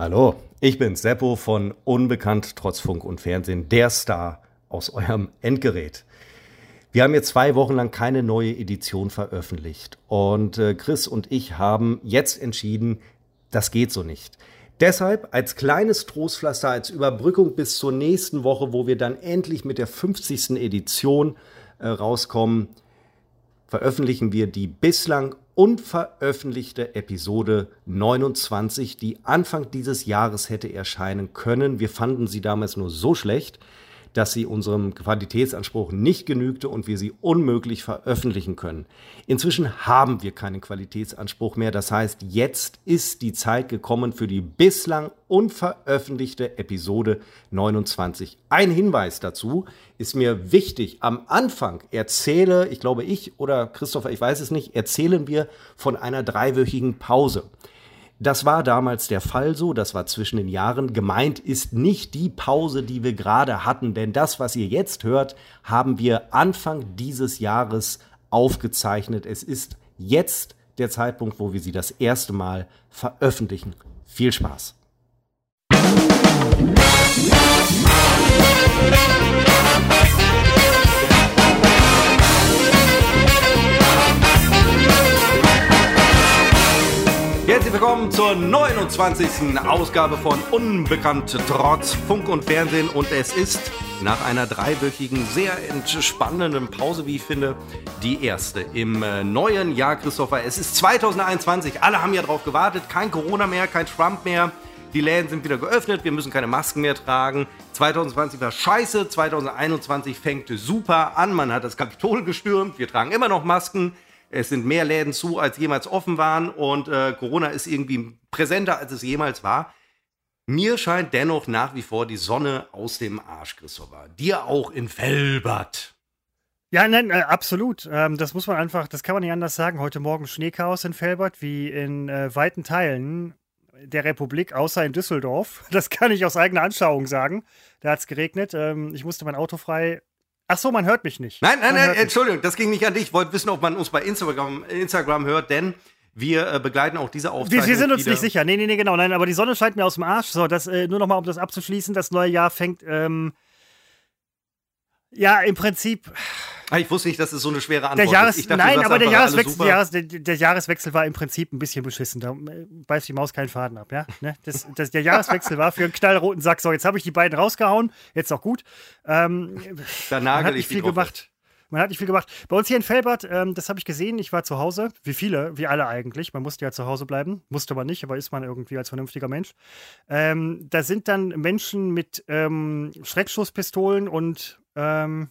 Hallo, ich bin Seppo von Unbekannt trotz Funk und Fernsehen, der Star aus eurem Endgerät. Wir haben jetzt zwei Wochen lang keine neue Edition veröffentlicht und äh, Chris und ich haben jetzt entschieden, das geht so nicht. Deshalb als kleines Trostpflaster, als Überbrückung bis zur nächsten Woche, wo wir dann endlich mit der 50. Edition äh, rauskommen, veröffentlichen wir die bislang unveröffentlichte Episode 29, die Anfang dieses Jahres hätte erscheinen können. Wir fanden sie damals nur so schlecht, dass sie unserem Qualitätsanspruch nicht genügte und wir sie unmöglich veröffentlichen können. Inzwischen haben wir keinen Qualitätsanspruch mehr. Das heißt, jetzt ist die Zeit gekommen für die bislang unveröffentlichte Episode 29. Ein Hinweis dazu ist mir wichtig. Am Anfang erzähle, ich glaube ich oder Christopher, ich weiß es nicht, erzählen wir von einer dreiwöchigen Pause. Das war damals der Fall so, das war zwischen den Jahren. Gemeint ist nicht die Pause, die wir gerade hatten, denn das, was ihr jetzt hört, haben wir Anfang dieses Jahres aufgezeichnet. Es ist jetzt der Zeitpunkt, wo wir sie das erste Mal veröffentlichen. Viel Spaß! Herzlich willkommen zur 29. Ausgabe von Unbekannt trotz Funk und Fernsehen und es ist nach einer dreiwöchigen, sehr entspannenden Pause, wie ich finde, die erste im äh, neuen Jahr, Christopher. Es ist 2021, alle haben ja drauf gewartet, kein Corona mehr, kein Trump mehr. Die Läden sind wieder geöffnet, wir müssen keine Masken mehr tragen. 2020 war scheiße, 2021 fängt super an, man hat das Kapitol gestürmt, wir tragen immer noch Masken. Es sind mehr Läden zu, als jemals offen waren und äh, Corona ist irgendwie präsenter, als es jemals war. Mir scheint dennoch nach wie vor die Sonne aus dem Arsch, Christopher. Dir auch in Felbert. Ja, nein, äh, absolut. Ähm, das muss man einfach, das kann man nicht anders sagen. Heute Morgen Schneechaos in Felbert, wie in äh, weiten Teilen der Republik, außer in Düsseldorf. Das kann ich aus eigener Anschauung sagen. Da hat es geregnet. Ähm, ich musste mein Auto frei Ach so, man hört mich nicht. Nein, nein, man nein, Entschuldigung, das ging nicht an dich. Ich wollte wissen, ob man uns bei Instagram, Instagram hört, denn wir äh, begleiten auch diese Aufzeichnung. Wir, wir sind uns nicht sicher. Nee, nee, nee, genau. Nein, aber die Sonne scheint mir aus dem Arsch. So, das, äh, nur nochmal, um das abzuschließen. Das neue Jahr fängt, ähm, ja, im Prinzip Ah, ich wusste nicht, dass es so eine schwere Antwort der Jahres, ist. Dachte, nein, aber der Jahreswechsel, Jahres, der, der, Jahreswechsel war im Prinzip ein bisschen beschissen. Da äh, beißt die Maus keinen Faden ab, ja. Ne? Das, das, der Jahreswechsel war für einen knallroten Sack. So, jetzt habe ich die beiden rausgehauen. Jetzt auch gut. Ähm, da nagel ich viel gemacht. Man hat nicht viel gemacht. Bei uns hier in Felbert, ähm, das habe ich gesehen, ich war zu Hause, wie viele, wie alle eigentlich. Man musste ja zu Hause bleiben, musste man nicht, aber ist man irgendwie als vernünftiger Mensch. Ähm, da sind dann Menschen mit ähm, Schreckschusspistolen und ähm,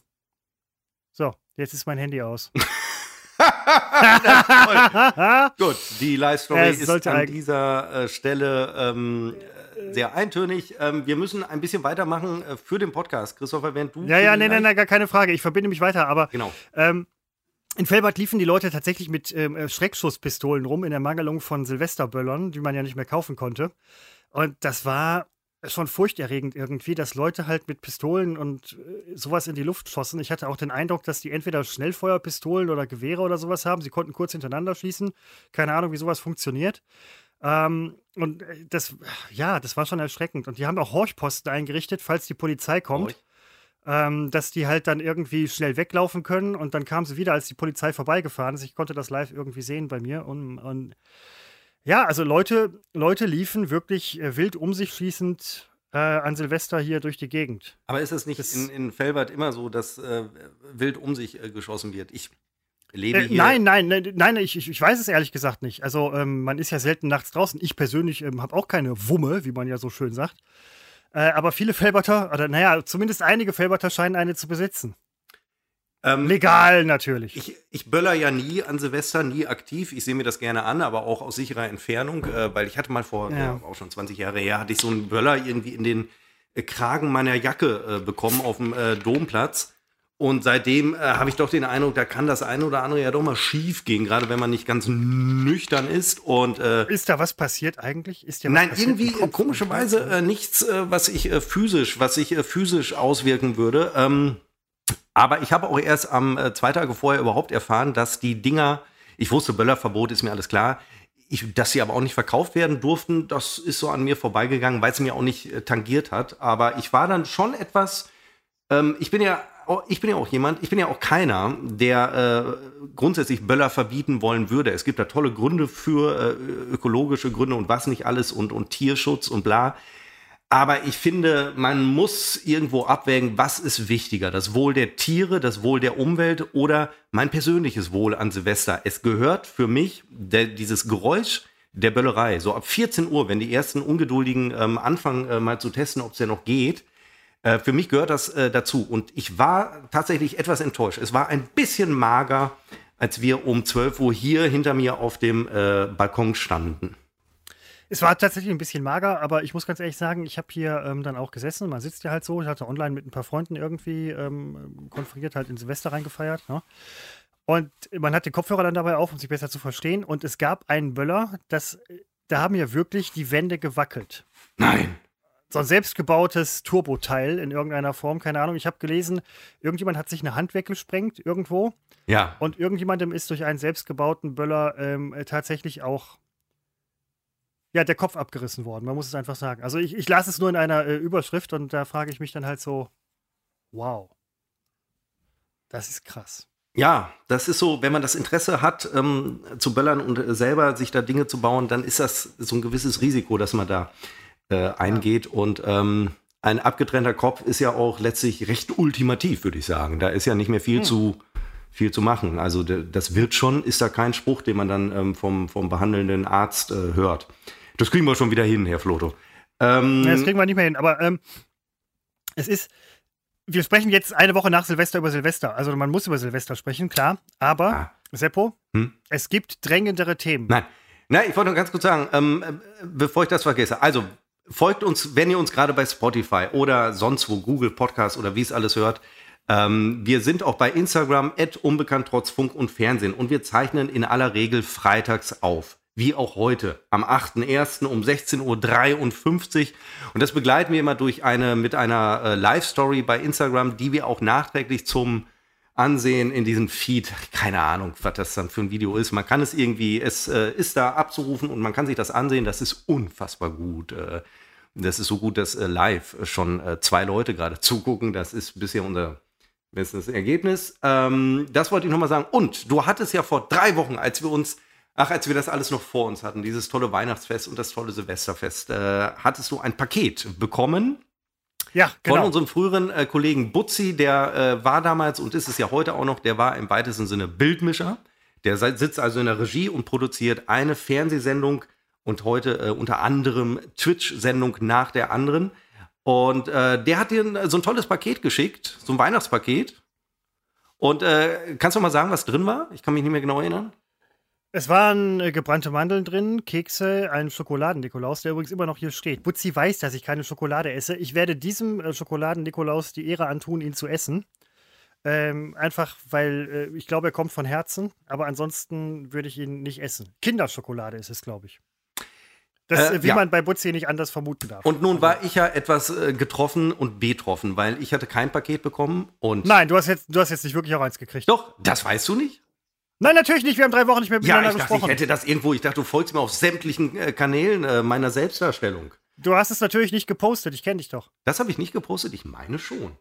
so, Jetzt ist mein Handy aus. Gut, die Live-Story ist an dieser äh, Stelle ähm, sehr eintönig. Ähm, wir müssen ein bisschen weitermachen äh, für den Podcast. Christopher, während du. Ja, ja, nein, nein, nein, gar keine Frage. Ich verbinde mich weiter, aber. Genau. Ähm, in Felbert liefen die Leute tatsächlich mit ähm, äh, Schreckschusspistolen rum in der Mangelung von Silvesterböllern, die man ja nicht mehr kaufen konnte. Und das war schon furchterregend irgendwie, dass Leute halt mit Pistolen und äh, sowas in die Luft schossen. Ich hatte auch den Eindruck, dass die entweder Schnellfeuerpistolen oder Gewehre oder sowas haben. Sie konnten kurz hintereinander schießen. Keine Ahnung, wie sowas funktioniert. Ähm, und äh, das, ja, das war schon erschreckend. Und die haben auch Horchposten eingerichtet, falls die Polizei kommt. Ähm, dass die halt dann irgendwie schnell weglaufen können und dann kamen sie wieder, als die Polizei vorbeigefahren ist. Ich konnte das live irgendwie sehen bei mir und, und ja, also Leute, Leute liefen wirklich äh, wild um sich schließend äh, an Silvester hier durch die Gegend. Aber ist es nicht das in, in Felbert immer so, dass äh, wild um sich äh, geschossen wird? Ich lebe äh, hier. Nein, nein, nein, nein ich, ich, weiß es ehrlich gesagt nicht. Also ähm, man ist ja selten nachts draußen. Ich persönlich ähm, habe auch keine Wumme, wie man ja so schön sagt. Äh, aber viele Felberter, oder naja, zumindest einige Felberter scheinen eine zu besitzen. Ähm, Legal natürlich. Ich, ich böller ja nie an Silvester, nie aktiv. Ich sehe mir das gerne an, aber auch aus sicherer Entfernung, äh, weil ich hatte mal vor, ja. Ja, auch schon 20 Jahre her, hatte ich so einen Böller irgendwie in den äh, Kragen meiner Jacke äh, bekommen auf dem äh, Domplatz. Und seitdem äh, habe ich doch den Eindruck, da kann das eine oder andere ja doch mal schief gehen, gerade wenn man nicht ganz nüchtern ist. Und äh, ist da was passiert eigentlich? Ist ja nein, irgendwie komischerweise äh, nichts, äh, was ich äh, physisch, was sich äh, physisch auswirken würde. Ähm, aber ich habe auch erst am äh, zwei Tage vorher überhaupt erfahren, dass die Dinger, ich wusste, Böllerverbot ist mir alles klar. ich, dass sie aber auch nicht verkauft werden durften, das ist so an mir vorbeigegangen, weil es mir auch nicht äh, tangiert hat. Aber ich war dann schon etwas, ähm, ich bin ja ich bin ja auch jemand, ich bin ja auch keiner, der äh, grundsätzlich Böller verbieten wollen würde. Es gibt da tolle Gründe für äh, ökologische Gründe und was nicht alles und, und Tierschutz und bla. Aber ich finde, man muss irgendwo abwägen, was ist wichtiger, das Wohl der Tiere, das Wohl der Umwelt oder mein persönliches Wohl an Silvester. Es gehört für mich der, dieses Geräusch der Böllerei. So ab 14 Uhr, wenn die ersten Ungeduldigen ähm, anfangen äh, mal zu testen, ob es ja noch geht. Äh, für mich gehört das äh, dazu. Und ich war tatsächlich etwas enttäuscht. Es war ein bisschen mager, als wir um 12 Uhr hier hinter mir auf dem äh, Balkon standen. Es war tatsächlich ein bisschen mager, aber ich muss ganz ehrlich sagen, ich habe hier ähm, dann auch gesessen. Man sitzt ja halt so. Ich hatte online mit ein paar Freunden irgendwie ähm, konferiert, halt in Silvester reingefeiert. Ne? Und man hat den Kopfhörer dann dabei auf, um sich besser zu verstehen. Und es gab einen Böller, das, da haben ja wirklich die Wände gewackelt. Nein. So ein selbstgebautes Turboteil in irgendeiner Form, keine Ahnung. Ich habe gelesen, irgendjemand hat sich eine Hand weggesprengt irgendwo. Ja. Und irgendjemandem ist durch einen selbstgebauten Böller ähm, tatsächlich auch ja, der Kopf abgerissen worden. Man muss es einfach sagen. Also ich, ich las es nur in einer äh, Überschrift und da frage ich mich dann halt so, wow. Das ist krass. Ja, das ist so, wenn man das Interesse hat, ähm, zu böllern und äh, selber sich da Dinge zu bauen, dann ist das so ein gewisses Risiko, dass man da äh, eingeht. Ja. Und ähm, ein abgetrennter Kopf ist ja auch letztlich recht ultimativ, würde ich sagen. Da ist ja nicht mehr viel hm. zu viel zu machen. Also das wird schon, ist da kein Spruch, den man dann ähm, vom, vom behandelnden Arzt äh, hört. Das kriegen wir schon wieder hin, Herr Floto. Ähm, das kriegen wir nicht mehr hin, aber ähm, es ist, wir sprechen jetzt eine Woche nach Silvester über Silvester. Also man muss über Silvester sprechen, klar. Aber, ah. Seppo, hm? es gibt drängendere Themen. Nein, Nein ich wollte nur ganz kurz sagen, ähm, äh, bevor ich das vergesse. Also folgt uns, wenn ihr uns gerade bei Spotify oder sonst wo, Google Podcast oder wie es alles hört. Ähm, wir sind auch bei Instagram, unbekannt trotz Funk und Fernsehen und wir zeichnen in aller Regel freitags auf wie auch heute, am 8.1. um 16.53 Uhr. Und das begleiten wir immer durch eine, mit einer äh, Live-Story bei Instagram, die wir auch nachträglich zum Ansehen in diesem Feed, keine Ahnung, was das dann für ein Video ist. Man kann es irgendwie, es äh, ist da abzurufen und man kann sich das ansehen. Das ist unfassbar gut. Äh, das ist so gut, dass äh, live schon äh, zwei Leute gerade zugucken. Das ist bisher unser bestes Ergebnis. Ähm, das wollte ich nochmal sagen. Und du hattest ja vor drei Wochen, als wir uns Ach, als wir das alles noch vor uns hatten, dieses tolle Weihnachtsfest und das tolle Silvesterfest, äh, hattest du ein Paket bekommen. Ja, genau. Von unserem früheren äh, Kollegen Butzi, der äh, war damals und ist es ja heute auch noch, der war im weitesten Sinne Bildmischer. Der sitzt also in der Regie und produziert eine Fernsehsendung und heute äh, unter anderem Twitch-Sendung nach der anderen. Und äh, der hat dir so ein tolles Paket geschickt, so ein Weihnachtspaket. Und äh, kannst du mal sagen, was drin war? Ich kann mich nicht mehr genau erinnern. Es waren äh, gebrannte Mandeln drin, Kekse, ein Schokoladen-Nikolaus, der übrigens immer noch hier steht. Butzi weiß, dass ich keine Schokolade esse. Ich werde diesem äh, Schokoladen-Nikolaus die Ehre antun, ihn zu essen. Ähm, einfach, weil äh, ich glaube, er kommt von Herzen, aber ansonsten würde ich ihn nicht essen. Kinderschokolade ist es, glaube ich. Das, äh, wie ja. man bei Butzi nicht anders vermuten darf. Und nun war ich ja etwas äh, getroffen und betroffen, weil ich hatte kein Paket bekommen und. Nein, du hast jetzt, du hast jetzt nicht wirklich auch eins gekriegt. Doch, das weißt du nicht? Nein, natürlich nicht. Wir haben drei Wochen nicht mehr miteinander ja, ich gesprochen. Dachte, ich hätte das irgendwo. Ich dachte, du folgst mir auf sämtlichen äh, Kanälen äh, meiner Selbstdarstellung. Du hast es natürlich nicht gepostet. Ich kenne dich doch. Das habe ich nicht gepostet. Ich meine schon.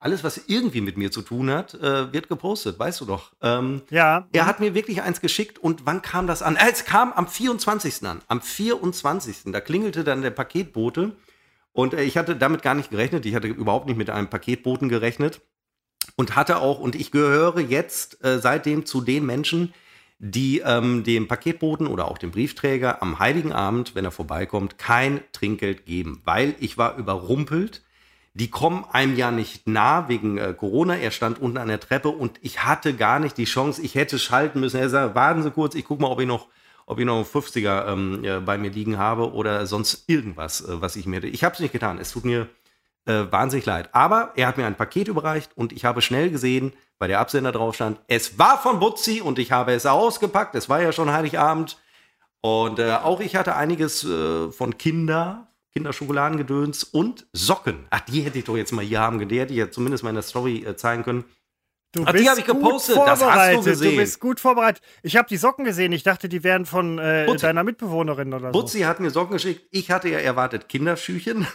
Alles, was irgendwie mit mir zu tun hat, äh, wird gepostet, weißt du doch. Ähm, ja. Er hat mir wirklich eins geschickt und wann kam das an? Äh, es kam am 24. an. Am 24. Da klingelte dann der Paketbote und äh, ich hatte damit gar nicht gerechnet. Ich hatte überhaupt nicht mit einem Paketboten gerechnet und hatte auch, und ich gehöre jetzt äh, seitdem zu den Menschen, die ähm, dem Paketboten oder auch dem Briefträger am Heiligen Abend, wenn er vorbeikommt, kein Trinkgeld geben, weil ich war überrumpelt. Die kommen einem ja nicht nah wegen äh, Corona. Er stand unten an der Treppe und ich hatte gar nicht die Chance. Ich hätte schalten müssen. Er sagt, warten Sie kurz, ich gucke mal, ob ich noch, ob ich noch einen 50er ähm, äh, bei mir liegen habe oder sonst irgendwas, äh, was ich mir. Ich habe es nicht getan. Es tut mir äh, wahnsinnig leid. Aber er hat mir ein Paket überreicht und ich habe schnell gesehen, bei der Absender drauf stand, es war von Butzi und ich habe es ausgepackt. Es war ja schon Heiligabend. Und äh, auch ich hatte einiges äh, von Kinder, Kinderschokoladengedöns und Socken. Ach, die hätte ich doch jetzt mal hier haben. Die hätte ich ja zumindest mal in der Story äh, zeigen können. Du Ach, die bist habe ich gut gepostet. Das hast du vorbereitet. gesehen. Du bist gut vorbereitet. Ich habe die Socken gesehen. Ich dachte, die wären von äh, deiner Mitbewohnerin oder so. Butzi hat mir Socken geschickt. Ich hatte ja erwartet Kinderschüchen.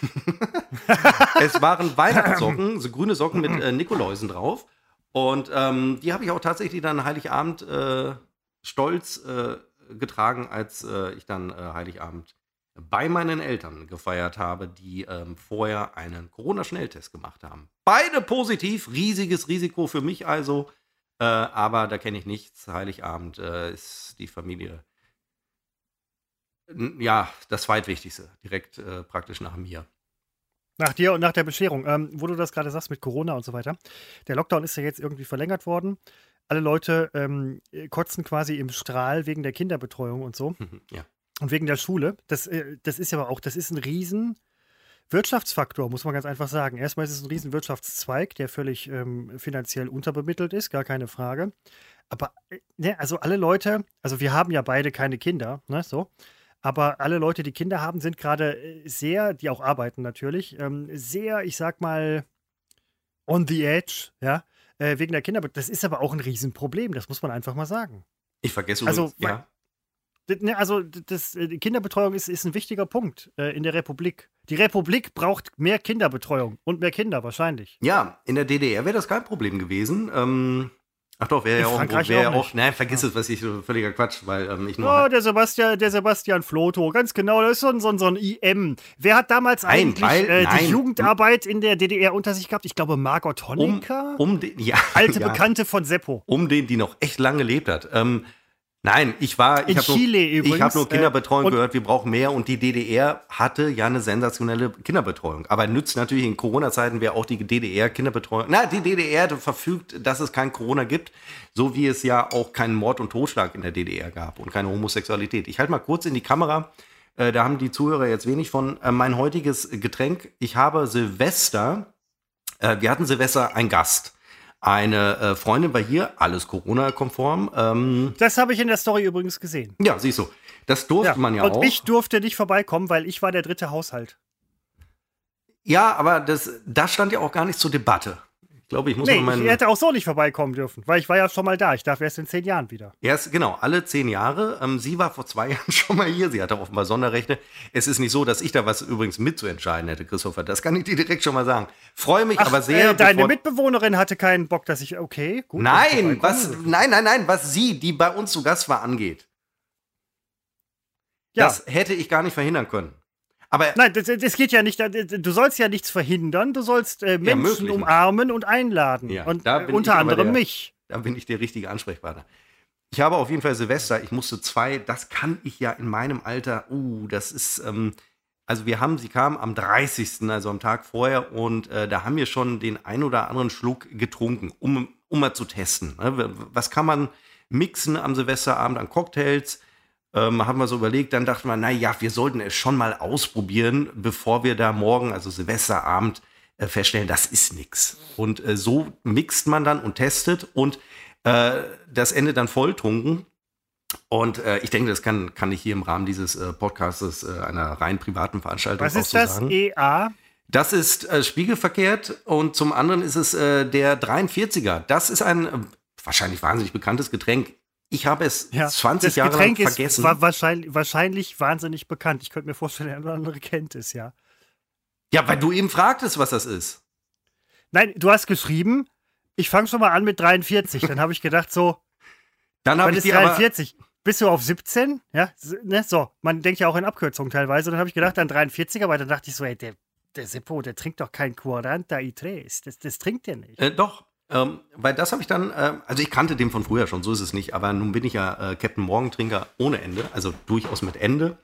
es waren Weihnachtssocken, so grüne Socken mit äh, Nikoläusen drauf. Und ähm, die habe ich auch tatsächlich dann Heiligabend äh, stolz äh, getragen, als äh, ich dann äh, Heiligabend bei meinen Eltern gefeiert habe, die ähm, vorher einen Corona-Schnelltest gemacht haben. Beide positiv, riesiges Risiko für mich also. Äh, aber da kenne ich nichts. Heiligabend äh, ist die Familie Ja, das zweitwichtigste, direkt äh, praktisch nach mir. Nach dir und nach der Bescherung, ähm, wo du das gerade sagst mit Corona und so weiter. Der Lockdown ist ja jetzt irgendwie verlängert worden. Alle Leute ähm, kotzen quasi im Strahl wegen der Kinderbetreuung und so ja. Und wegen der Schule. Das, äh, das ist aber auch, das ist ein riesen Wirtschaftsfaktor, muss man ganz einfach sagen. Erstmal ist es ein riesen Wirtschaftszweig, der völlig ähm, finanziell unterbemittelt ist, gar keine Frage. Aber äh, ne, also alle Leute, also wir haben ja beide keine Kinder, ne, so. Aber alle Leute, die Kinder haben, sind gerade äh, sehr, die auch arbeiten natürlich, ähm, sehr, ich sag mal, on the edge, ja, äh, wegen der Kinder. Das ist aber auch ein Riesenproblem, das muss man einfach mal sagen. Ich vergesse Also, ja. Ne, also das, äh, Kinderbetreuung ist, ist ein wichtiger Punkt äh, in der Republik. Die Republik braucht mehr Kinderbetreuung und mehr Kinder wahrscheinlich. Ja, in der DDR wäre das kein Problem gewesen. Ähm, ach doch, wäre ja auch, wär auch auch, nicht. nein, vergiss Ja. es, was ich so völliger Quatsch, weil ähm, ich nur Oh, der Sebastian, der Sebastian Floto, ganz genau, das ist so ein, so ein, so ein IM. Wer hat damals Nein, eigentlich weil- äh, die. Jugendarbeit in der DDR unter sich gehabt? Ich glaube, Margot um, Honecker, um den, ja, alte ja, Bekannte von Seppo. um den, die noch echt lange gelebt hat. Ähm, nein, ich war, In ich habe Chile nur, übrigens, ich habe nur äh, Kinderbetreuung und- gehört, wir brauchen mehr und die DDR hatte ja eine sensationelle Kinderbetreuung. Aber nützt natürlich in Corona-Zeiten wäre auch die DDR Kinderbetreuung. Na, die DDR verfügt, dass es kein Corona gibt, so wie es ja auch keinen Mord und Totschlag in der DDR gab und keine Homosexualität. Ich halte mal kurz in die Kamera. Äh, da haben die Zuhörer jetzt wenig von. Äh, mein heutiges Getränk. Ich habe Silvester äh, wir hatten Silvester einen Gast. Eine äh, Freundin war hier, alles Corona-konform. Ähm, Das habe ich in der Story übrigens gesehen. ja, siehst du. Das durfte man ja und auch. ich durfte nicht vorbeikommen, weil ich war der dritte Haushalt. ja, aber das, das stand ja auch gar nicht zur Debatte. Ich glaube, ich muss Nee, mal meinen. ich hätte auch so nicht vorbeikommen dürfen, weil ich war ja schon mal da. Ich darf erst in zehn Jahren wieder. Erst, genau, alle zehn Jahre. Ähm, sie war vor zwei Jahren schon mal hier. Sie hatte offenbar Sonderrechte. Es ist nicht so, dass ich da was übrigens mitzuentscheiden hätte, Christopher. Das kann ich dir direkt schon mal sagen. Freue mich aber sehr. äh, deine Mitbewohnerin hatte keinen Bock, dass ich. Okay, gut. Nein, was, nein, nein, nein, was sie, die bei uns zu Gast war, angeht. Ja. Das hätte ich gar nicht verhindern können. Aber Nein, das, das geht ja nicht. Du sollst ja nichts verhindern. Du sollst äh, Menschen nicht. umarmen und einladen. Ja, und äh, unter anderem der- mich. da bin ich der richtige Ansprechpartner. Ich habe auf jeden Fall Silvester, ich musste zwei, das kann ich ja in meinem Alter, uh, das ist, ähm, also wir haben, sie kam am 30., also am Tag vorher, und äh, da haben wir schon den ein oder anderen Schluck getrunken, um, um mal zu testen. Ne? Was kann man mixen am Silvesterabend an Cocktails? Ähm, haben wir so überlegt, dann dachten wir, naja, wir sollten es schon mal ausprobieren, bevor wir da morgen, also Silvesterabend, äh, feststellen, das ist nix. Und äh, so mixt man dann und testet und äh, das Ende dann volltrunken. Und äh, ich denke, das kann, kann ich hier im Rahmen dieses äh, Podcastes äh, einer rein privaten Veranstaltung Was auch ist so das? sagen. EA? Das ist äh, spiegelverkehrt und zum anderen ist es äh, der 43er. Das ist ein äh, wahrscheinlich wahnsinnig bekanntes Getränk. Ich habe es Ja, 20 das Jahre Getränk lang ist vergessen. wa wahrscheinlich, wahrscheinlich wahnsinnig bekannt. Ich könnte mir vorstellen, der andere kennt es, ja. Ja, weil du eben fragtest, was das ist. Nein, du hast geschrieben, ich fange schon mal an mit 43. Dann habe ich gedacht, so, Dann habe ich ist dir aber 43? Bist du auf 17? Ja, ne, so. Man denkt ja auch in Abkürzungen teilweise. Dann habe ich gedacht, dann 43, aber dann dachte ich so, ey, der, der Seppo, der trinkt doch kein Quaranta Tres. Das, das trinkt der nicht. Äh, doch, ähm, weil das habe ich dann, äh, also ich kannte den von früher schon, so ist es nicht, aber nun bin ich ja äh, Captain Morgentrinker ohne Ende, also durchaus mit Ende.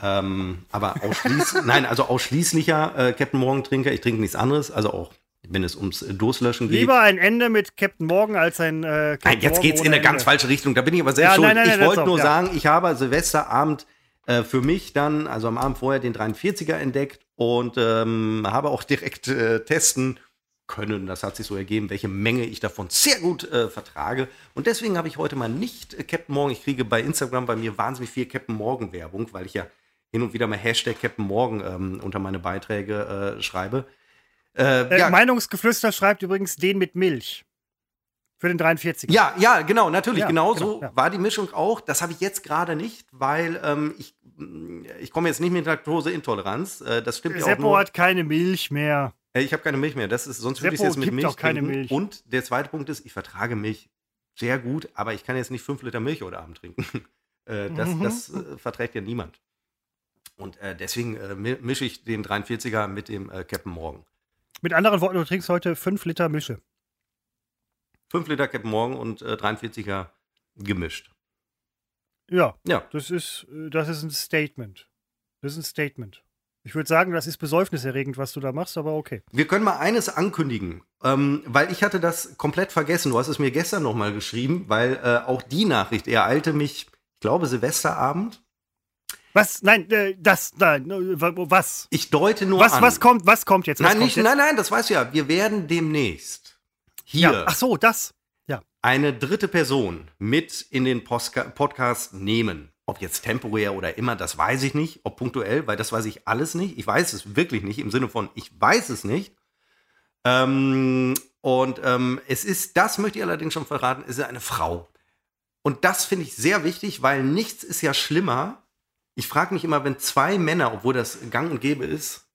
Ähm, aber ausschließlich, nein, also ausschließlicher äh, Captain Morgentrinker, ich trinke nichts anderes, also auch wenn es ums äh, Durstlöschen geht. Lieber ein Ende mit Captain Morgan als ein äh, Captain Nein, jetzt Morgan geht's in eine ganz Ende. falsche Richtung. Da bin ich aber selbst Ja, schuld. nein, nein, ich wollte nur ja. sagen, ich habe Silvesterabend äh, für mich dann, also am Abend vorher, den 43er entdeckt und ähm, habe auch direkt äh, testen können. Das hat sich so ergeben, welche Menge ich davon sehr gut äh, vertrage. Und deswegen habe ich heute mal nicht äh, Captain Morgan. Ich kriege bei Instagram bei mir wahnsinnig viel Captain Morgan Werbung, weil ich ja hin und wieder mal Hashtag Captain Morgan ähm, unter meine Beiträge äh, schreibe. Äh, Äh, ja, Meinungsgeflüster schreibt übrigens den mit Milch. Für den 43. Ja, ja, genau, natürlich, Ja, genau, genau, so ja. war die Mischung auch. Das habe ich jetzt gerade nicht, weil ähm, ich, ich komme jetzt nicht mit Laktoseintoleranz. Äh, das stimmt ja auch Seppo hat keine Milch mehr. Ich habe keine Milch mehr. Das ist, sonst würde ich jetzt mit Milch auch keine trinken. Milch. Und der zweite Punkt ist, ich vertrage Milch sehr gut, aber ich kann jetzt nicht fünf Liter Milch heute Abend trinken. äh, das Mhm. das äh, verträgt ja niemand. Und äh, deswegen äh, mi- mische ich den 43er mit dem äh, Captain Morgan. Mit anderen Worten, du trinkst heute 5 Liter Mische. Fünf Liter Captain Morgan und äh, 43er gemischt. Ja, Ja, das ist, das ist ein Statement. Das ist ein Statement. Ich würde sagen, das ist besäufniserregend, was du da machst, aber okay. Wir können mal eines ankündigen, ähm, weil ich hatte das komplett vergessen. Du hast es mir gestern noch mal geschrieben, weil äh, auch die Nachricht ereilte mich, ich glaube, Silvesterabend. Was? Nein, äh, das, nein, äh, wa- was? Ich deute nur Was, an. was kommt, was kommt jetzt? Was nein, kommt nicht, jetzt? nein, nein, das weißt du ja. Wir werden demnächst hier Ja. Ach so, das. Ja. eine dritte Person mit in den Postka Podcast nehmen. Ob jetzt temporär oder immer, das weiß ich nicht. Ob punktuell, weil das weiß ich alles nicht. Ich weiß es wirklich nicht, im Sinne von, ich weiß es nicht. Ähm, und ähm, es ist, das möchte ich allerdings schon verraten, es ist eine Frau. Und das finde ich sehr wichtig, weil nichts ist ja schlimmer. Ich frage mich immer, wenn zwei Männer, obwohl das gang und gäbe ist,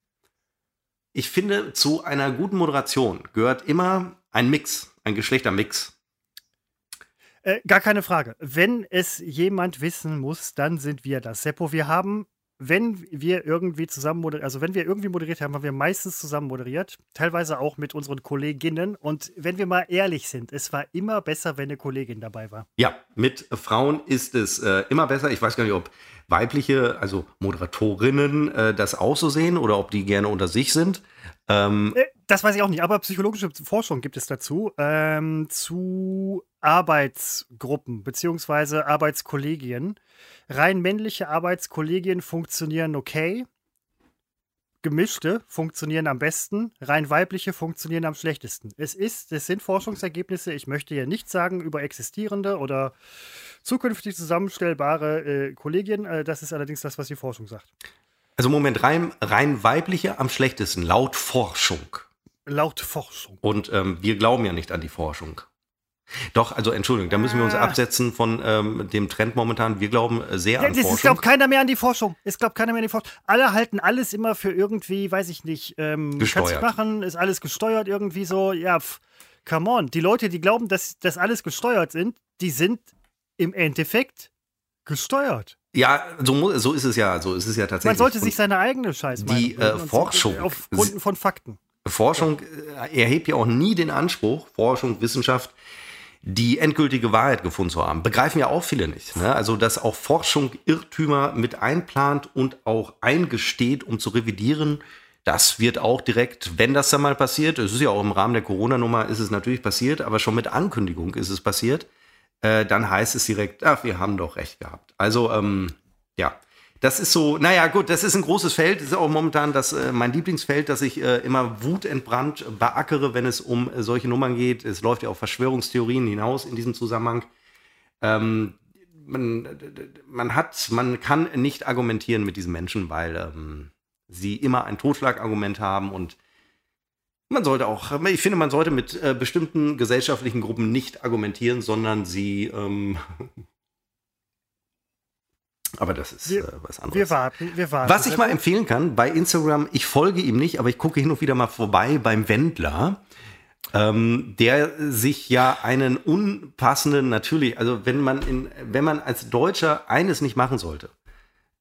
ich finde, zu einer guten Moderation gehört immer ein Mix, ein Geschlechtermix. Äh, gar keine Frage. Wenn es jemand wissen muss, dann sind wir das. Seppo, wir haben, wenn wir irgendwie zusammen moderiert, also wenn wir irgendwie moderiert haben, haben wir meistens zusammen moderiert, teilweise auch mit unseren Kolleginnen. Und wenn wir mal ehrlich sind, es war immer besser, wenn eine Kollegin dabei war. Ja, mit Frauen ist es äh, immer besser. Ich weiß gar nicht, ob weibliche, also Moderatorinnen, äh, das auch so sehen oder ob die gerne unter sich sind. Ähm, Äh, Das weiß ich auch nicht, aber psychologische Forschung gibt es dazu, ähm, zu Arbeitsgruppen beziehungsweise Arbeitskollegien. Rein männliche Arbeitskollegien funktionieren okay. Gemischte funktionieren am besten, rein weibliche funktionieren am schlechtesten. Es ist, es sind Forschungsergebnisse. Ich möchte hier nichts sagen über existierende oder zukünftig zusammenstellbare äh, Kollegien. Äh, das ist allerdings das, was die Forschung sagt. also Moment, rein, rein weibliche am schlechtesten, laut Forschung. Laut Forschung. Und ähm, wir glauben ja nicht an die Forschung. Doch, also Entschuldigung, da müssen wir uns Ah. absetzen von ähm, dem Trend momentan. Wir glauben sehr Ja, an das Forschung. glaubt keiner mehr an die Forschung. Es glaubt keiner mehr an die Forschung. Alle halten alles immer für irgendwie, weiß ich nicht, ähm, kannst du machen, ist alles gesteuert irgendwie so. Ja, pf, come on. Die Leute, die glauben, dass das alles gesteuert sind, die sind im Endeffekt gesteuert. ja, so, so ist es ja, so ist es ja tatsächlich. Man sollte Und sich seine eigene Scheiße die, äh, Forschung- Aufgrund von Fakten. Forschung äh, erhebt ja auch nie den Anspruch, Forschung, Wissenschaft, die endgültige Wahrheit gefunden zu haben. Begreifen ja auch viele nicht. Ne? Also, dass auch Forschung Irrtümer mit einplant und auch eingesteht, um zu revidieren, das wird auch direkt, wenn das dann mal passiert, es ist ja auch im Rahmen der Corona-Nummer, ist es natürlich passiert, aber schon mit Ankündigung ist es passiert, äh, dann heißt es direkt, ach, wir haben doch recht gehabt. Also, ähm, ja. Das ist so, naja, gut, das ist ein großes Feld. Das ist auch momentan das, äh, mein Lieblingsfeld, das ich äh, immer wutentbrannt beackere, wenn es um äh, solche Nummern geht. Es läuft ja auf Verschwörungstheorien hinaus in diesem Zusammenhang. Ähm, man, man hat, man kann nicht argumentieren mit diesen Menschen, weil ähm, sie immer ein Totschlagargument haben und man sollte auch, ich finde, man sollte mit äh, bestimmten gesellschaftlichen Gruppen nicht argumentieren, sondern sie, ähm, aber das ist Wir- äh, was anderes. Wir warten, wir warten. Was ich mal empfehlen kann, bei Instagram, ich folge ihm nicht, aber ich gucke hin und wieder mal vorbei beim Wendler, ähm, der sich ja einen unpassenden, natürlich, also wenn man in, wenn man als Deutscher eines nicht machen sollte,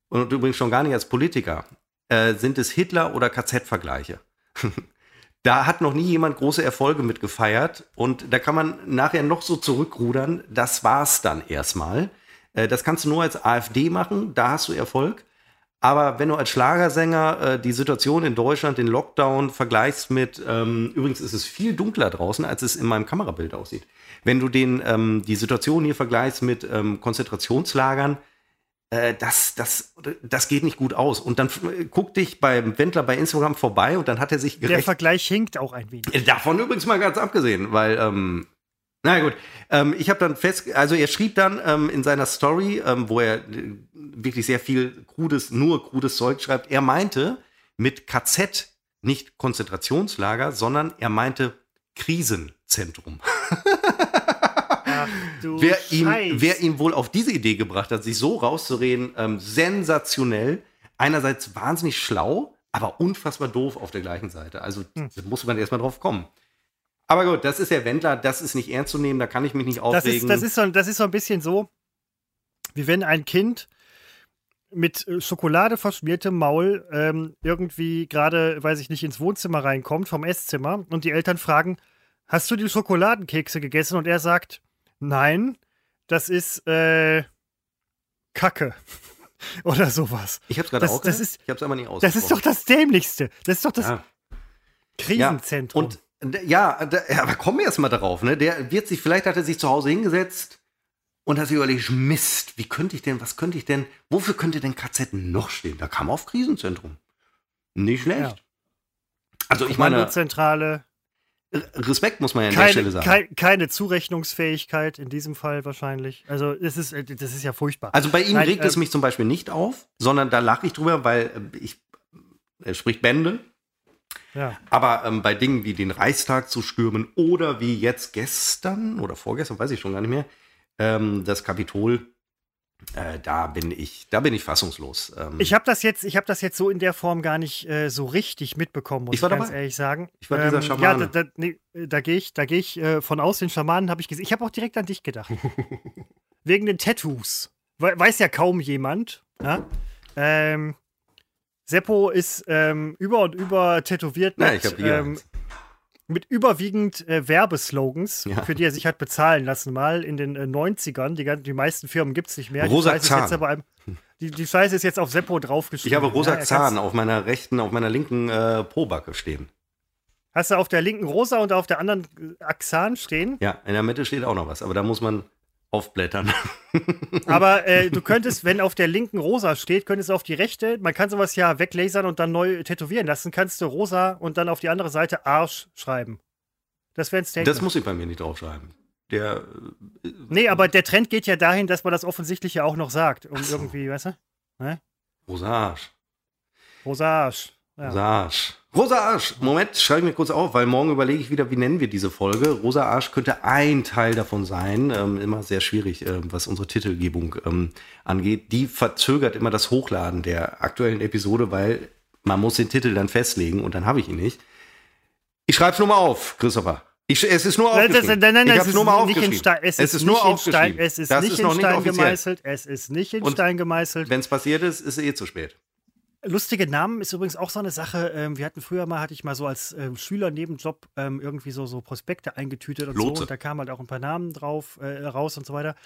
und übrigens schon gar nicht als Politiker, äh, sind es Hitler- oder KZ-Vergleiche. da hat noch nie jemand große Erfolge mit gefeiert und da kann man nachher noch so zurückrudern, das war's dann erstmal. Äh, das kannst du nur als AfD machen, da hast du Erfolg. Aber wenn du als Schlagersänger äh, die Situation in Deutschland, den Lockdown vergleichst mit, ähm, übrigens ist es viel dunkler draußen, als es in meinem Kamerabild aussieht. Wenn du den, ähm, die Situation hier vergleichst mit ähm, Konzentrationslagern, äh, das, das, das geht nicht gut aus. Und dann äh, guck dich beim Wendler bei Instagram vorbei und dann hat er sich Der gerecht. Vergleich hinkt auch ein wenig. Davon übrigens mal ganz abgesehen, weil, ähm, na gut, ähm, ich habe dann fest, also er schrieb dann ähm, in seiner Story, ähm, wo er äh, wirklich sehr viel krudes, nur krudes Zeug schreibt, er meinte mit KZ nicht Konzentrationslager, sondern er meinte Krisenzentrum. Ach, wer, ihm, wer ihn wohl auf diese Idee gebracht hat, sich so rauszureden, ähm, sensationell. Einerseits wahnsinnig schlau, aber unfassbar doof auf der gleichen Seite. Also hm. da muss man erstmal drauf kommen. Aber gut, das ist der Wendler, das ist nicht ernst zu nehmen, da kann ich mich nicht aufregen. Das ist, das ist, so, das ist so ein bisschen so, wie wenn ein Kind mit äh, Schokolade verschmiertem Maul ähm, irgendwie gerade, weiß ich nicht, ins Wohnzimmer reinkommt vom Esszimmer und die Eltern fragen, hast du die Schokoladenkekse gegessen? Und er sagt, nein, das ist äh, Kacke. Oder sowas. Ich hab's gerade auch das ist, Ich hab's aber nicht Das ist doch das Dämlichste. Das ist doch das ja. Krisenzentrum. Ja, und ja, da, aber komm erst mal darauf, ne? Der wird sich, vielleicht hat er sich zu Hause hingesetzt und hat sich überlegt, Mist, wie könnte ich denn, was könnte ich denn, wofür könnte denn KZ noch stehen? Da kam auf Krisenzentrum. Nicht schlecht. Ja. Also ich meine. Zentrale. Respekt muss man ja an keine, der Stelle sagen. Keine, keine Zurechnungsfähigkeit in diesem Fall wahrscheinlich. Also es ist, das ist ja furchtbar. Also bei ihm Nein, regt äh, es mich zum Beispiel nicht auf, sondern da lache ich drüber, weil äh, ich, er spricht Bände. Ja. Aber ähm, bei Dingen wie den Reichstag zu stürmen oder wie jetzt gestern oder vorgestern, weiß ich schon gar nicht mehr, ähm, das Kapitol, äh, da bin ich, da bin ich fassungslos. Ähm, ich habe das jetzt, ich habe das jetzt so in der Form gar nicht äh, so richtig mitbekommen, muss ich, ich ganz dabei. ehrlich sagen. Ich war dieser Schamane. Ja, da, da, nee, da gehe ich, da gehe ich äh, von aus den Schamanen habe ich gesehen. Ich habe auch direkt an dich gedacht. Wegen den Tattoos. We weiß ja kaum jemand. Ja? Ähm, Seppo ist ähm, über und über tätowiert mit, ja, ich ähm, mit überwiegend äh, Werbeslogans, ja. für die er sich hat bezahlen lassen, mal in den äh, 90ern. Die, die meisten Firmen gibt es nicht mehr. Rosa die Zahn. Aber, die, die Scheiße ist jetzt auf Seppo draufgeschrieben. Ich habe Rosa ja, Zahn auf meiner rechten, auf meiner linken äh, Pobacke stehen. Hast du auf der linken Rosa und auf der anderen Axan stehen? Ja, in der Mitte steht auch noch was, aber da muss man aufblättern. Aber äh, du könntest, wenn auf der linken rosa steht, könntest du auf die rechte, man kann sowas ja weglasern und dann neu tätowieren lassen, kannst du rosa und dann auf die andere Seite Arsch schreiben. Das wäre ein Statement. Das muss ich bei mir nicht draufschreiben. Der. Äh, nee, aber der Trend geht ja dahin, dass man das offensichtlich ja auch noch sagt. Um so. irgendwie, weißt du? Ne? Rosa Arsch. Rosa Arsch. Ja. Rosa Arsch. Rosa Arsch. Moment, schreibe ich mir kurz auf, weil morgen überlege ich wieder, wie nennen wir diese Folge. Rosa Arsch könnte ein Teil davon sein. Ähm, immer sehr schwierig, äh, was unsere Titelgebung ähm, angeht. Die verzögert immer das Hochladen der aktuellen Episode, weil man muss den Titel dann festlegen und dann habe ich ihn nicht. Ich schreibe es nur mal auf, Christopher. Ich, es ist nur aufgeschrieben. Nein, nein, nein, es nur mal aufgeschrieben. Stein, es, es, ist, nur aufgeschrieben. es ist das nicht ist in Stein gemeißelt. Es ist nicht in Stein gemeißelt. Wenn es passiert ist, ist es eh zu spät. Lustige Namen ist übrigens auch so eine Sache. Ähm, wir hatten früher mal, hatte ich mal so als ähm, Schüler Nebenjob ähm, irgendwie so, so Prospekte eingetütet und Lotse. so. Und da kamen halt auch ein paar Namen drauf äh, raus und so weiter.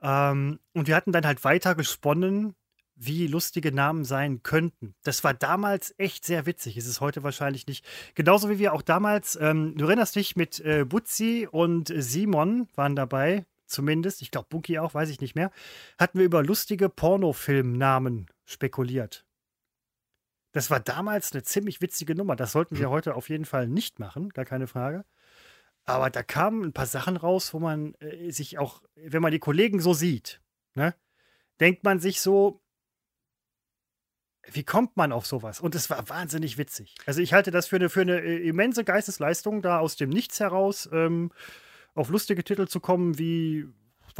Ähm, und wir hatten dann halt weiter gesponnen, wie lustige Namen sein könnten. Das war damals echt sehr witzig. Ist es heute wahrscheinlich nicht. Genauso wie wir auch damals, ähm, du erinnerst dich, mit äh, Butzi und Simon waren dabei, zumindest. Ich glaube, Buki auch, weiß ich nicht mehr. Hatten wir über lustige Pornofilmnamen spekuliert. Das war damals eine ziemlich witzige Nummer. Das sollten wir heute auf jeden Fall nicht machen, gar keine Frage. Aber da kamen ein paar Sachen raus, wo man äh, sich auch, wenn man die Kollegen so sieht, ne, denkt man sich so, wie kommt man auf sowas? Und es war wahnsinnig witzig. Also ich halte das für eine, für eine äh, immense Geistesleistung, da aus dem Nichts heraus ähm, auf lustige Titel zu kommen wie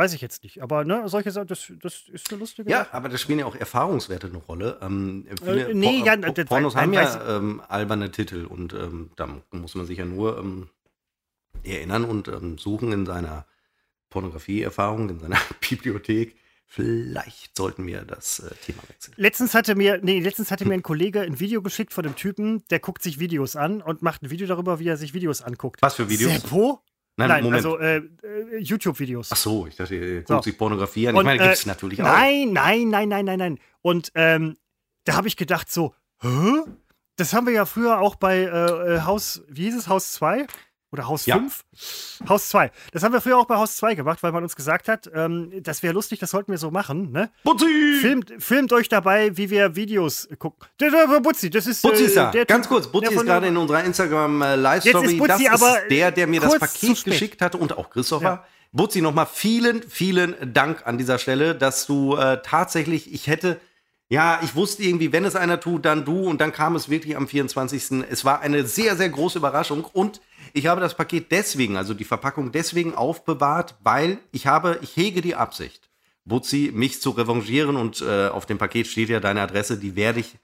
Weiß ich jetzt nicht. Aber ne, solche Sachen, das, das ist eine lustige Ja, aber da spielen ja auch Erfahrungswerte eine Rolle. Ähm, äh, nee, ja, Por Pornos haben ja ähm, alberne Titel und ähm, da muss man sich ja nur ähm, erinnern und ähm, suchen in seiner Pornografie-Erfahrung, in seiner Bibliothek. Vielleicht sollten wir das äh, Thema wechseln. Letztens hatte mir, nee, letztens hatte mir ein Kollege ein Video geschickt von einem Typen, der guckt sich Videos an und macht ein Video darüber, wie er sich Videos anguckt. Was für Videos? Seppo? Nein, nein also äh, äh, YouTube-Videos. Ach so, ich dachte, ihr guckt so. sich Pornografie an. Ich meine, gibt es äh, natürlich auch. Nein, nein, nein, nein, nein, nein. Und ähm, da habe ich gedacht so, hä? Das haben wir ja früher auch bei äh, äh Haus, wie hieß es, Haus 2? Oder Haus 5? Ja. Haus 2. Das haben wir früher auch bei Haus 2 gemacht, weil man uns gesagt hat, ähm, das wäre lustig, das sollten wir so machen. Ne? Butzi! Filmt, filmt euch dabei, wie wir Videos gucken. Der, der, Butzi, das ist. Butzi ist da. Ganz kurz, Butzi ist gerade in unserer Instagram-Live-Story. Äh, das ist der, der mir das Paket geschickt hatte und auch Christopher. Ja. Butzi, nochmal vielen, vielen Dank an dieser Stelle, dass du äh, tatsächlich, ich hätte. Ja, ich wusste irgendwie, wenn es einer tut, dann du. Und dann kam es wirklich am 24. Es war eine sehr, sehr große Überraschung. Und Ich habe das Paket deswegen, also die Verpackung deswegen aufbewahrt, weil ich habe, ich hege die Absicht, Butzi, mich zu revanchieren und äh, auf dem Paket steht ja deine Adresse, die werde ich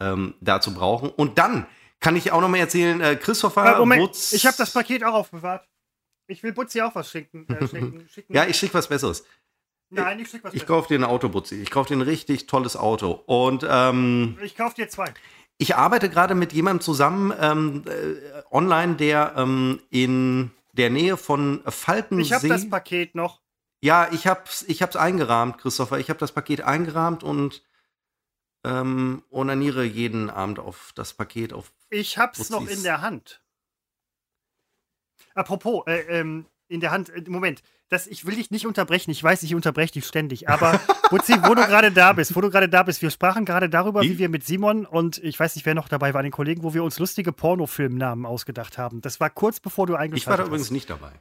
ähm, dazu brauchen. Und dann kann ich auch noch mal erzählen, äh, Christopher Äh, Moment, Butz, ich habe das Paket auch aufbewahrt. Ich will Butzi auch was schicken. Äh, schicken, schicken. Ja, ich schicke was Besseres. Nein, ich schick was Ich kaufe dir ein Auto, Butzi. Ich kaufe dir ein richtig tolles Auto. Und ähm, Ich kauf dir zwei. Ich arbeite gerade mit jemandem zusammen ähm, äh, online, der ähm, in der Nähe von Falkensee. Ich habe das Paket noch. Ja, ich hab's, ich hab's eingerahmt, Christopher. Ich habe das Paket eingerahmt und ähm, onaniere jeden Abend auf das Paket auf. Ich hab's Butzis. noch in der Hand. Apropos, äh, ähm, in der Hand, äh, Moment, das, ich will dich nicht unterbrechen. Ich weiß, ich unterbreche dich ständig. Aber, Butzi, wo du gerade da bist, wo du gerade da bist, wir sprachen gerade darüber, Wie? wie wir mit Simon und ich weiß nicht, wer noch dabei war, den Kollegen, wo wir uns lustige Pornofilmnamen ausgedacht haben. Das war kurz bevor du Ich war eingeschaltet da übrigens hast. nicht dabei.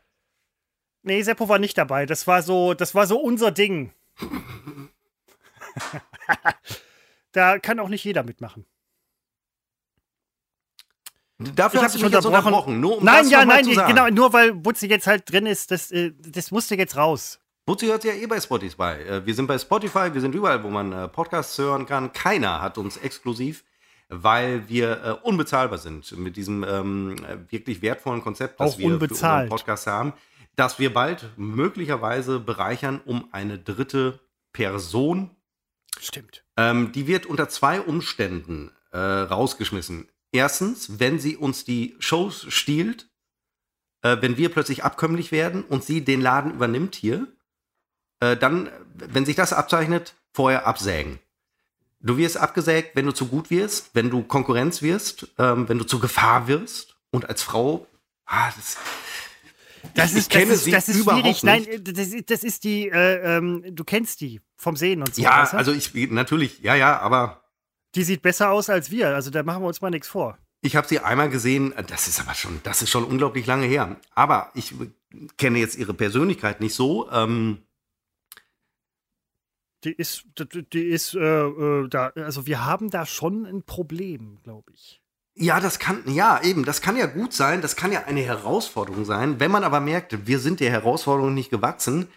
Nee, Seppo war nicht dabei. Das war so, das war so unser Ding. da kann auch nicht jeder mitmachen. Dafür Ich hast du mich jetzt unterbrochen. Nur um nein, das ja, nein, genau, nur weil Butzi jetzt halt drin ist, das, äh, das musste jetzt raus. Butzi hört ja eh bei Spotify. Äh, Wir sind bei Spotify, wir sind überall, wo man äh, Podcasts hören kann. Keiner hat uns exklusiv, weil wir unbezahlbar sind mit diesem ähm, äh, wirklich wertvollen Konzept, das Auch wir für unbezahlt. unseren Podcast haben, dass wir bald möglicherweise bereichern um eine dritte Person. Stimmt. Ähm, die wird unter zwei Umständen äh, rausgeschmissen. Erstens, wenn sie uns die Shows stiehlt, äh, wenn wir plötzlich abkömmlich werden und sie den Laden übernimmt hier, äh, dann, wenn sich das abzeichnet, vorher absägen. Du wirst abgesägt, wenn du zu gut wirst, wenn du Konkurrenz wirst, ähm, wenn du zu Gefahr wirst. Und als Frau, ah, das, Das ich, ist, ich kenne das ist, sie das ist überhaupt. Nein, das, ist- das ist die, äh, ähm, du kennst die vom Sehen und so. ja, also ich, natürlich, ja, ja, aber die sieht besser aus als wir. Also da machen wir uns mal nichts vor. Ich habe sie einmal gesehen, das ist aber schon, das ist schon unglaublich lange her. Aber ich kenne jetzt ihre Persönlichkeit nicht so. Ähm, Die ist, die ist, äh, äh, da, also wir haben da schon ein Problem, glaube ich. ja, das kann, ja, eben, das kann ja gut sein, das kann ja eine Herausforderung sein. Wenn man aber merkt, wir sind der Herausforderung nicht gewachsen,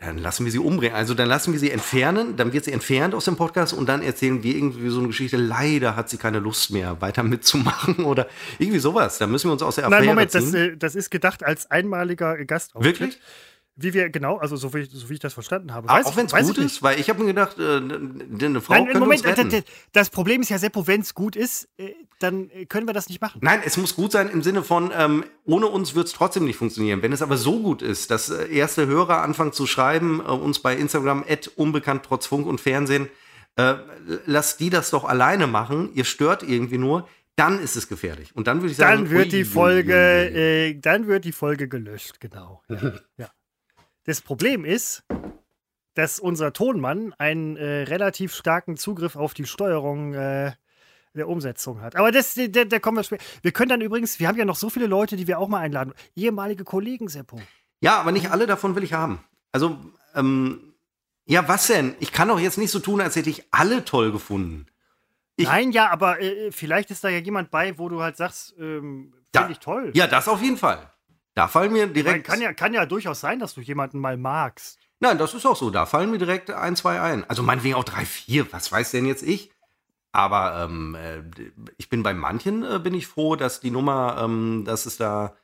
dann lassen wir sie umbringen. Also dann lassen wir sie entfernen, dann wird sie entfernt aus dem Podcast und dann erzählen wir irgendwie so eine Geschichte. Leider hat sie keine Lust mehr, weiter mitzumachen oder irgendwie sowas. Da müssen wir uns aus der Affäre Nein, Moment, das, äh, das ist gedacht als einmaliger Gastauftritt. Wirklich? Wie wir, genau, also so wie, so wie ich das verstanden habe. Ah, Weiß auch wenn es gut ist, weil ich habe mir gedacht, äh, eine Frau Nein, könnte Moment, uns retten. das, Problem ist ja, Seppo, wenn es gut ist, äh, dann äh, können wir das nicht machen. Nein, es muss gut sein im Sinne von, ähm, ohne uns wird es trotzdem nicht funktionieren. Wenn es aber so gut ist, dass äh, erste Hörer anfangen zu schreiben, äh, uns bei Instagram, unbekannt trotz Funk und Fernsehen, lasst die das doch alleine machen, ihr stört irgendwie nur, dann ist es gefährlich. Und dann würde ich sagen, Dann wird die Folge, äh, dann wird die Folge gelöscht, genau. Ja. ja. Das Problem ist, dass unser Tonmann einen äh, relativ starken Zugriff auf die Steuerung äh, der Umsetzung hat. Aber das, da, da kommen wir später. Wir können dann übrigens, wir haben ja noch so viele Leute, die wir auch mal einladen. Ehemalige Kollegen, Seppo. Ja, aber nicht alle davon will ich haben. Also, ähm, ja, was denn? Ich kann doch jetzt nicht so tun, als hätte ich alle toll gefunden. Ich- Nein, ja, aber äh, vielleicht ist da ja jemand bei, wo du halt sagst, ähm, finde ich toll. Ja, das auf jeden Fall. Da fallen mir Ich meine, direkt. kann, ja, kann ja durchaus sein, dass du jemanden mal magst. Nein, das ist auch so. Da fallen mir direkt ein, zwei ein. Also meinetwegen auch drei, vier. Was weiß denn jetzt ich? Aber ähm, äh, ich bin bei manchen äh, bin ich froh, dass die Nummer, ähm, dass es da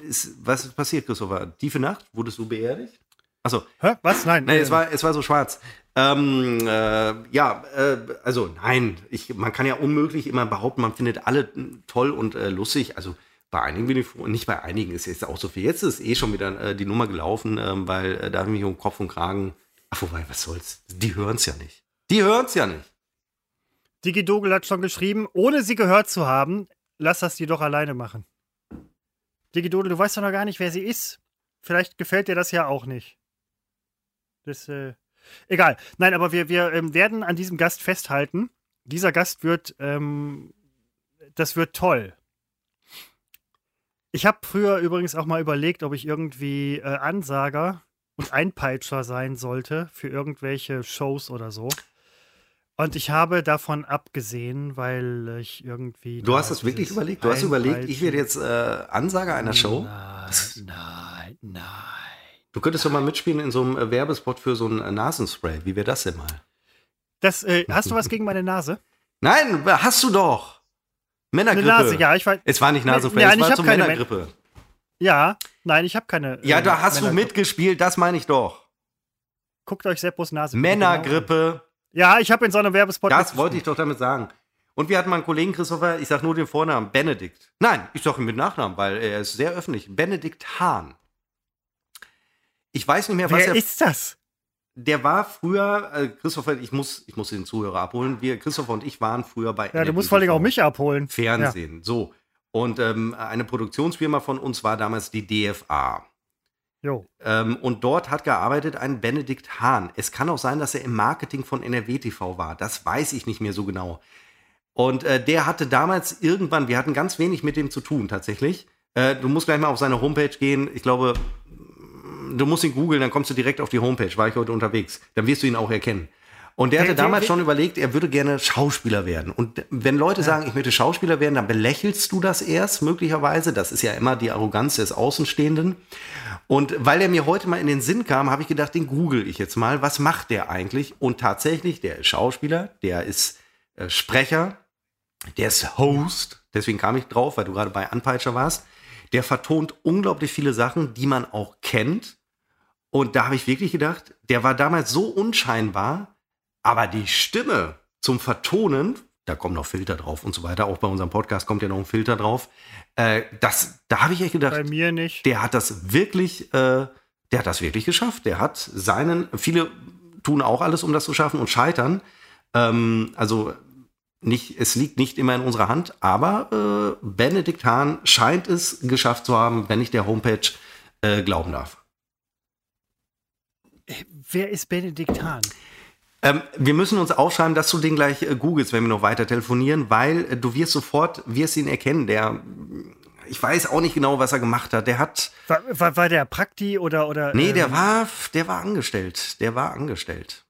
ist, was ist passiert, Christopher? Tiefe Nacht? Wurdest du beerdigt? Achso, Hä? Was? Nein. nee, äh, es war, es war so schwarz. Ähm, äh, ja, äh, also nein, ich, man kann ja unmöglich immer behaupten, man findet alle mm, toll und äh, lustig. Also bei einigen bin ich froh, nicht bei einigen ist jetzt auch so viel. Jetzt ist eh schon wieder äh, die Nummer gelaufen, ähm, weil äh, da habe ich mich um Kopf und Kragen. Ach, wobei, was soll's? Die hören es ja nicht. Die hören es ja nicht. Digi Dogel hat schon geschrieben, ohne sie gehört zu haben, lass das die doch alleine machen. Digi Dogel, du weißt doch noch gar nicht, wer sie ist. Vielleicht gefällt dir das ja auch nicht. Das, äh, egal. Nein, aber wir, wir ähm, werden an diesem Gast festhalten. Dieser Gast wird, ähm, das wird toll. Ich habe früher übrigens auch mal überlegt, ob ich irgendwie äh, Ansager und Einpeitscher sein sollte für irgendwelche Shows oder so. Und ich habe davon abgesehen, weil ich irgendwie. Du hast es wirklich überlegt? Du hast überlegt, ich werde jetzt äh, Ansager einer Show? Nein, nein, nein. Du könntest doch mal mitspielen in so einem äh, Werbespot für so ein äh, Nasenspray. Wie wäre das denn mal? Das, äh, hast du was gegen meine Nase? Nein, hast du doch. Männergrippe. Eine Nase, ja, ich weiß. Es war nicht Nasenspray, Ja, es ich war hab zur keine Männergrippe. Ja, nein, ich habe keine. Ja, äh, da hast du Männergrippe. mitgespielt, das meine ich doch. Guckt euch Seppos Nase bitte genau an. Männergrippe, Ja, ich habe in so einem Werbespot. das wollte ich doch damit sagen. Und wir hatten mal einen Kollegen, Christopher, ich sag nur den Vornamen, Benedikt. Nein, ich sag ihn mit Nachnamen, weil er ist sehr öffentlich. Benedikt Hahn. Ich weiß nicht mehr, was Wer er ist das? Der war früher, äh, Christopher, ich muss, ich muss den Zuhörer abholen. Wir, Christopher und ich waren früher bei Ja, du musst vor allem auch mich abholen. Fernsehen. So. Und ähm, eine Produktionsfirma von uns war damals die DFA. Jo. Ähm, und dort hat gearbeitet ein Benedikt Hahn. Es kann auch sein, dass er im Marketing von NRW TV war. Das weiß ich nicht mehr so genau. Und äh, der hatte damals irgendwann, wir hatten ganz wenig mit dem zu tun tatsächlich. Äh, du musst gleich mal auf seine Homepage gehen. Ich glaube, du musst ihn googeln, dann kommst du direkt auf die Homepage. War ich heute unterwegs. Dann wirst du ihn auch erkennen. Und der hatte damals schon überlegt, er würde gerne Schauspieler werden. Und wenn Leute sagen, ich möchte Schauspieler werden, dann belächelst du das erst möglicherweise. Das ist ja immer die Arroganz des Außenstehenden. Und weil er mir heute mal in den Sinn kam, habe ich gedacht, den google ich jetzt mal. Was macht der eigentlich? Und tatsächlich, der ist Schauspieler, der ist äh, Sprecher, der ist Host. Deswegen kam ich drauf, weil du gerade bei Anpeitscher warst. Der vertont unglaublich viele Sachen, die man auch kennt. Und da habe ich wirklich gedacht, der war damals so unscheinbar, aber die Stimme zum Vertonen, da kommen noch Filter drauf und so weiter, auch bei unserem Podcast kommt ja noch ein Filter drauf. Äh, das, da habe ich echt gedacht, Bei mir nicht. der hat das wirklich, äh, der hat das wirklich geschafft. Der hat seinen, viele tun auch alles, um das zu schaffen und scheitern. Ähm, also nicht, es liegt nicht immer in unserer Hand, aber äh, Benedikt Hahn scheint es geschafft zu haben, wenn ich der Homepage äh, glauben darf. Wer ist Benedikt Hahn? Ähm, wir müssen uns aufschreiben, dass du den gleich äh, googelst, wenn wir noch weiter telefonieren, weil äh, du wirst sofort, wirst ihn erkennen. Der, ich weiß auch nicht genau, was er gemacht hat. Der hat, War, war, war der Prakti oder. oder nee, der ähm, war, der war angestellt. Der war angestellt.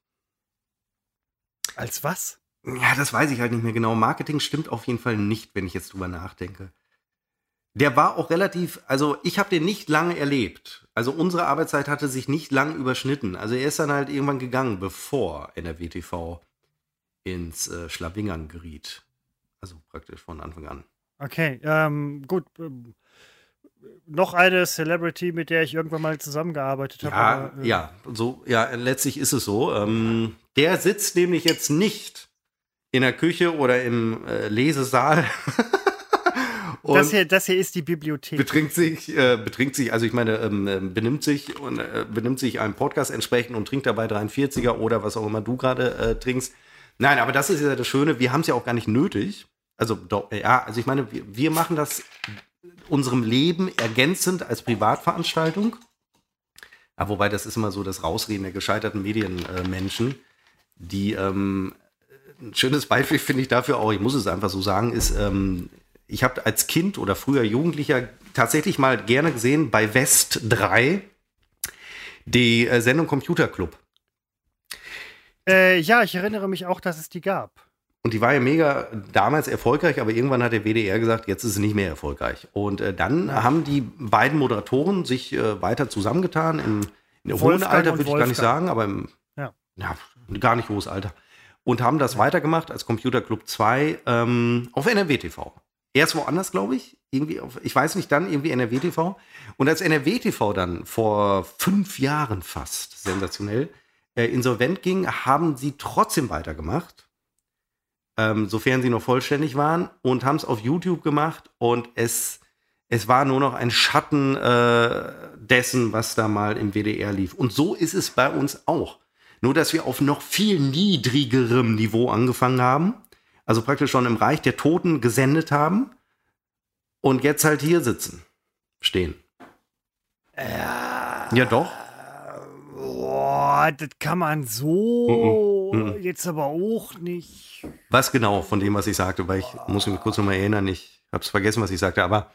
Als was? Ja, das weiß ich halt nicht mehr genau. Marketing stimmt auf jeden Fall nicht, wenn ich jetzt drüber nachdenke. Der war auch relativ, also ich habe den nicht lange erlebt. Also unsere Arbeitszeit hatte sich nicht lang überschnitten. Also er ist dann halt irgendwann gegangen, bevor NRW TV ins äh, Schlawingern geriet. Also praktisch von Anfang an. Okay, ähm, gut. Ähm, noch eine Celebrity, mit der ich irgendwann mal zusammengearbeitet habe. Ja, aber, äh, ja, so, ja, letztlich ist es so. Ähm, der sitzt nämlich jetzt nicht in der Küche oder im äh, Lesesaal. Das hier, das hier ist die Bibliothek. betrinkt sich, äh, betrinkt sich, also ich meine, ähm, äh, benimmt sich und äh, benimmt sich einem Podcast entsprechend und trinkt dabei 43er oder was auch immer du gerade äh, trinkst. Nein, aber das ist ja das Schöne, wir haben es ja auch gar nicht nötig. Also doch, ja, also ich meine, wir, wir machen das unserem Leben ergänzend als Privatveranstaltung. Ja, wobei das ist immer so das Rausreden der gescheiterten Medienmenschen, die ähm, ein schönes Beispiel finde ich dafür auch, ich muss es einfach so sagen, ist, ähm, ich habe als Kind oder früher Jugendlicher tatsächlich mal gerne gesehen bei West 3 die äh, Sendung Computer Club. Äh, ja, ich erinnere mich auch, dass es die gab. Und die war ja mega damals erfolgreich, aber irgendwann hat der WDR gesagt, jetzt ist sie nicht mehr erfolgreich. Und äh, dann haben die beiden Moderatoren sich äh, weiter zusammengetan. Im, in hohen Alter würde ich gar nicht sagen, aber im Ja. ja, gar nicht hohes Alter. Und haben das weitergemacht als Computer Club 2 ähm, auf NRW TV. Erst woanders, glaube ich. Irgendwie auf, ich weiß nicht, dann irgendwie NRW TV. Und als NRW TV dann vor fünf Jahren fast, sensationell, äh, insolvent ging, haben sie trotzdem weitergemacht. Ähm, sofern sie noch vollständig waren und haben es auf YouTube gemacht und es, es war nur noch ein Schatten äh, dessen, was da mal im WDR lief. Und so ist es bei uns auch. Nur, dass wir auf noch viel niedrigerem Niveau angefangen haben. Also praktisch schon im Reich der Toten gesendet haben. Und jetzt halt hier sitzen. Stehen. Ja. Ja, doch. Boah, das kann man so Mhm, mhm. jetzt aber auch nicht. Was genau von dem, was ich sagte, weil ich muss mich kurz nochmal erinnern, ich habe es vergessen, was ich sagte, aber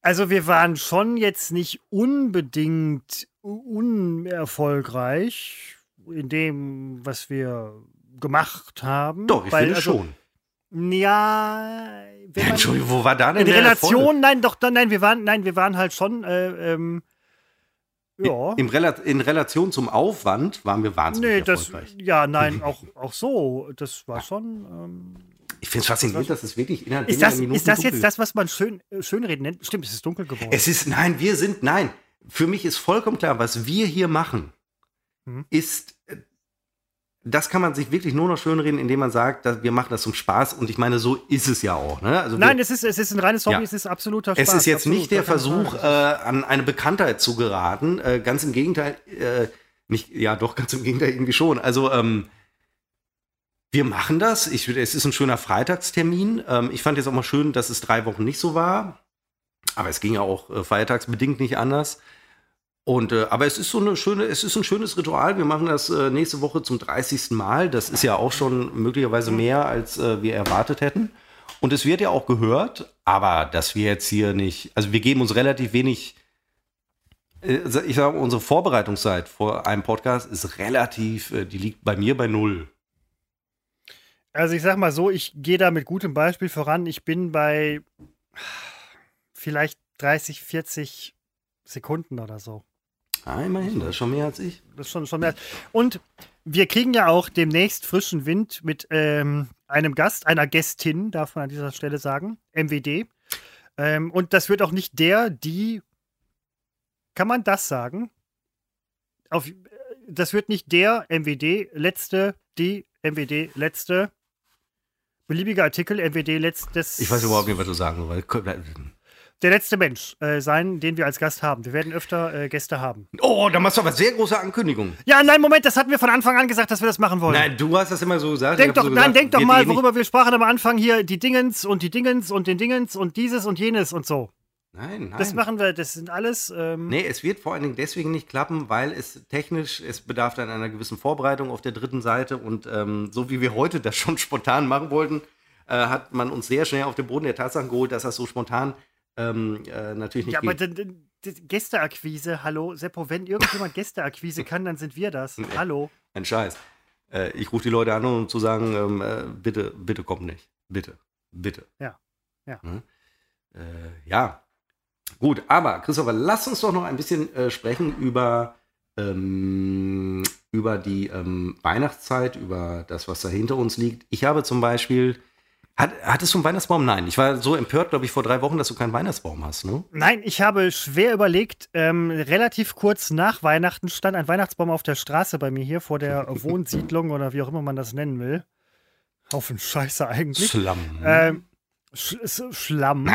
Also wir waren schon jetzt nicht unbedingt unerfolgreich in dem, was wir gemacht haben. Doch, ich weil, finde also, schon. Ja, wenn man- Entschuldigung, wo war da denn in der Relation, Erfolg? nein, doch, nein, wir waren, nein, wir waren halt schon, äh, ähm, ja. Rela in Relation zum Aufwand waren wir wahnsinnig Nee, das, erfolgreich. ja, nein, auch, auch so. Das war schon. Ähm, Ich finde es faszinierend, dass es wirklich innerhalb ist, das, Minuten ist das dunkel jetzt das, was man schön, äh, Schönreden nennt? Stimmt, es ist dunkel geworden. Es ist, nein, wir sind, nein. Für mich ist vollkommen klar, was wir hier machen, Mhm. ist, das kann man sich wirklich nur noch schönreden, indem man sagt, dass wir machen das zum Spaß. Und ich meine, so ist es ja auch. Ne? Also nein, wir, es ist, es ist ein reines Hobby, Ja. es ist absoluter Spaß. es ist jetzt absolut, nicht der Versuch, äh, an eine Bekanntheit zu geraten. Äh, ganz im Gegenteil, äh, nicht, ja, doch, ganz im Gegenteil irgendwie schon. Also, ähm, wir machen das. Ich, es ist ein schöner Freitagstermin. Ähm, ich fand jetzt auch mal schön, dass es drei Wochen nicht so war. Aber es ging ja auch äh, feiertagsbedingt nicht anders. Und, äh, aber es ist so eine schöne, es ist ein schönes Ritual. Wir machen das äh, nächste Woche zum 30. Mal. Das ist ja auch schon möglicherweise mehr, als äh, wir erwartet hätten. Und es wird ja auch gehört, aber dass wir jetzt hier nicht, also wir geben uns relativ wenig, äh, ich sage, unsere Vorbereitungszeit vor einem Podcast ist relativ, äh, die liegt bei mir bei null. Also ich sag mal so, ich gehe da mit gutem Beispiel voran. Ich bin bei vielleicht 30, 40 Sekunden oder so. Ah, immerhin, das ist schon mehr als ich. Das ist schon, schon mehr. Und wir kriegen ja auch demnächst frischen Wind mit ähm, einem Gast, einer Gästin, darf man an dieser Stelle sagen, MWD. Ähm, und das wird auch nicht der, die, kann man das sagen? Auf, äh, das wird nicht der MWD letzte, die MWD letzte, beliebiger Artikel, MWD letztes. Ich weiß überhaupt nicht, was du sagen willst. Der letzte Mensch äh, sein, den wir als Gast haben. Wir werden öfter äh, Gäste haben. Oh, da machst du aber sehr große Ankündigungen. Ja, nein, Moment, das hatten wir von Anfang an gesagt, dass wir das machen wollen. Nein, du hast das immer so gesagt. Denk doch, so nein, gesagt, denk doch mal, eh worüber wir sprachen am Anfang hier, die Dingens und die Dingens und den Dingens und dieses und jenes und so. Nein, nein. Das machen wir, das sind alles. Ähm, Nee, es wird vor allen Dingen deswegen nicht klappen, weil es technisch, es bedarf dann einer gewissen Vorbereitung auf der dritten Seite und ähm, so wie wir heute das schon spontan machen wollten, äh, hat man uns sehr schnell auf den Boden der Tatsachen geholt, dass das so spontan ähm, äh, natürlich nicht ja, aber Gästeakquise, hallo, Seppo, wenn irgendjemand Gästeakquise kann, dann sind wir das. Hallo. Ein Scheiß. Äh, ich rufe die Leute an, um zu sagen, ähm, äh, bitte, bitte kommt nicht. Bitte, bitte. Ja, ja. Hm? Ja. Gut, aber Christopher, lass uns doch noch ein bisschen äh, sprechen über, ähm, über die ähm, Weihnachtszeit, über das, was da hinter uns liegt. Ich habe zum Beispiel. Hat, hattest du einen Weihnachtsbaum? Nein. Ich war so empört, glaube ich, vor drei Wochen, dass du keinen Weihnachtsbaum hast, ne? Nein, ich habe schwer überlegt, ähm, relativ kurz nach Weihnachten stand ein Weihnachtsbaum auf der Straße bei mir hier vor der Wohnsiedlung oder wie auch immer man das nennen will. Haufen Scheiße eigentlich. Slum. Ähm, Sch Sch- Schlamm.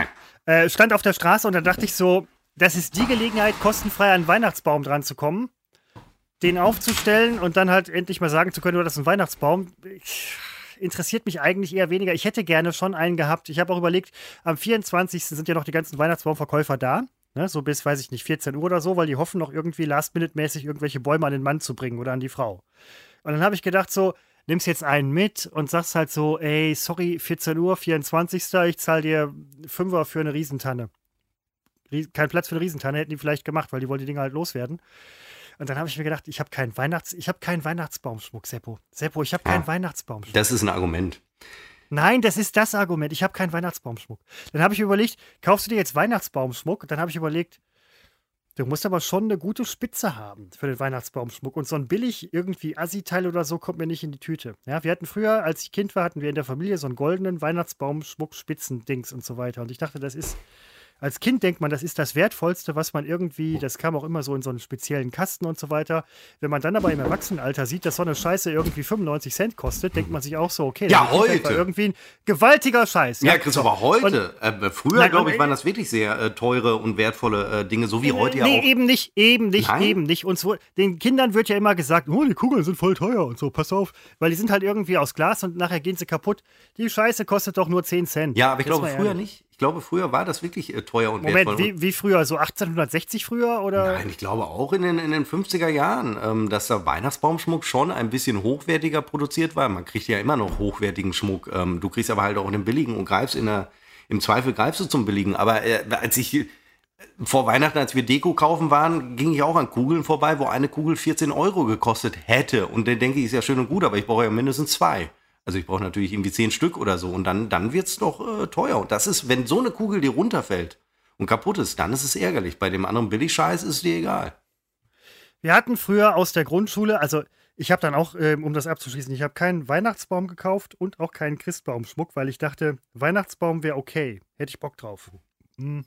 Äh, stand auf der Straße und dann dachte ich so, das ist die Gelegenheit, kostenfrei an einen Weihnachtsbaum dran zu kommen, den aufzustellen und dann halt endlich mal sagen zu können, oh, das ist ein Weihnachtsbaum. Ich, interessiert mich eigentlich eher weniger. Ich hätte gerne schon einen gehabt. Ich habe auch überlegt, am 24. sind ja noch die ganzen Weihnachtsbaumverkäufer da. Ne, so bis, weiß ich nicht, 14 Uhr oder so, weil die hoffen noch irgendwie last-minute-mäßig irgendwelche Bäume an den Mann zu bringen oder an die Frau. Und dann habe ich gedacht, so, nimmst jetzt einen mit und sagst halt so, ey, sorry, 14 Uhr, 24. Ich zahle dir Fünfer für eine Riesentanne. Ries kein Platz für eine Riesentanne hätten die vielleicht gemacht, weil die wollen die Dinger halt loswerden. Und dann habe ich mir gedacht, ich habe keinen Weihnachts, ich habe keinen Weihnachtsbaumschmuck, Seppo. Seppo, ich habe keinen Ah. Weihnachtsbaumschmuck. Das ist ein Argument. Nein, das ist das Argument. Ich habe keinen Weihnachtsbaumschmuck. Dann habe ich überlegt, kaufst du dir jetzt Weihnachtsbaumschmuck? Dann habe ich überlegt, du musst aber schon eine gute Spitze haben für den Weihnachtsbaumschmuck. Und so ein billig irgendwie Assi-Teil oder so kommt mir nicht in die Tüte. Ja, wir hatten früher, als ich Kind war, hatten wir in der Familie so einen goldenen Weihnachtsbaumschmuck, Spitzendings und so weiter. Und ich dachte, das ist, als Kind denkt man, das ist das Wertvollste, was man irgendwie, das kam auch immer so in so einen speziellen Kasten und so weiter. Wenn man dann aber im Erwachsenenalter sieht, dass so eine Scheiße irgendwie 95 Cent kostet, denkt man sich auch so, okay, Ja, das ist heute. irgendwie ein gewaltiger Scheiß. Ja, Christopher, heute. Äh, früher, glaube und- ich, waren das wirklich sehr äh, teure und wertvolle äh, Dinge, so wie heute ja nee, auch. eben nicht, eben nicht, Nein? eben nicht. Und so, den Kindern wird ja immer gesagt, oh, die Kugeln sind voll teuer und so, pass auf. Weil die sind halt irgendwie aus Glas und nachher gehen sie kaputt. Die Scheiße kostet doch nur 10 Cent. Ja, aber ich Jetzt glaube früher ehrlich. nicht. Ich glaube, früher war das wirklich äh, teuer und wertvoll. Moment, wie, wie früher? So 1860 früher? Oder? Nein, ich glaube auch in den, in den 50er Jahren, ähm, dass der Weihnachtsbaumschmuck schon ein bisschen hochwertiger produziert war. Man kriegt ja immer noch hochwertigen Schmuck. Ähm, du kriegst aber halt auch den billigen und greifst in der, im Zweifel greifst du zum billigen. Aber äh, als ich, vor Weihnachten, als wir Deko kaufen waren, ging ich auch an Kugeln vorbei, wo eine Kugel 14 Euro gekostet hätte. Und dann denke ich, ist ja schön und gut, aber ich brauche ja mindestens zwei. Also ich brauche natürlich irgendwie zehn Stück oder so. Und dann, dann wird es doch äh, teuer. Und das ist, wenn so eine Kugel dir runterfällt und kaputt ist, dann ist es ärgerlich. Bei dem anderen Billigscheiß ist es dir egal. Wir hatten früher aus der Grundschule, also ich habe dann auch, ähm, um das abzuschließen, ich habe keinen Weihnachtsbaum gekauft und auch keinen Christbaumschmuck, weil ich dachte, Weihnachtsbaum wäre okay. Hätte ich Bock drauf. Hm.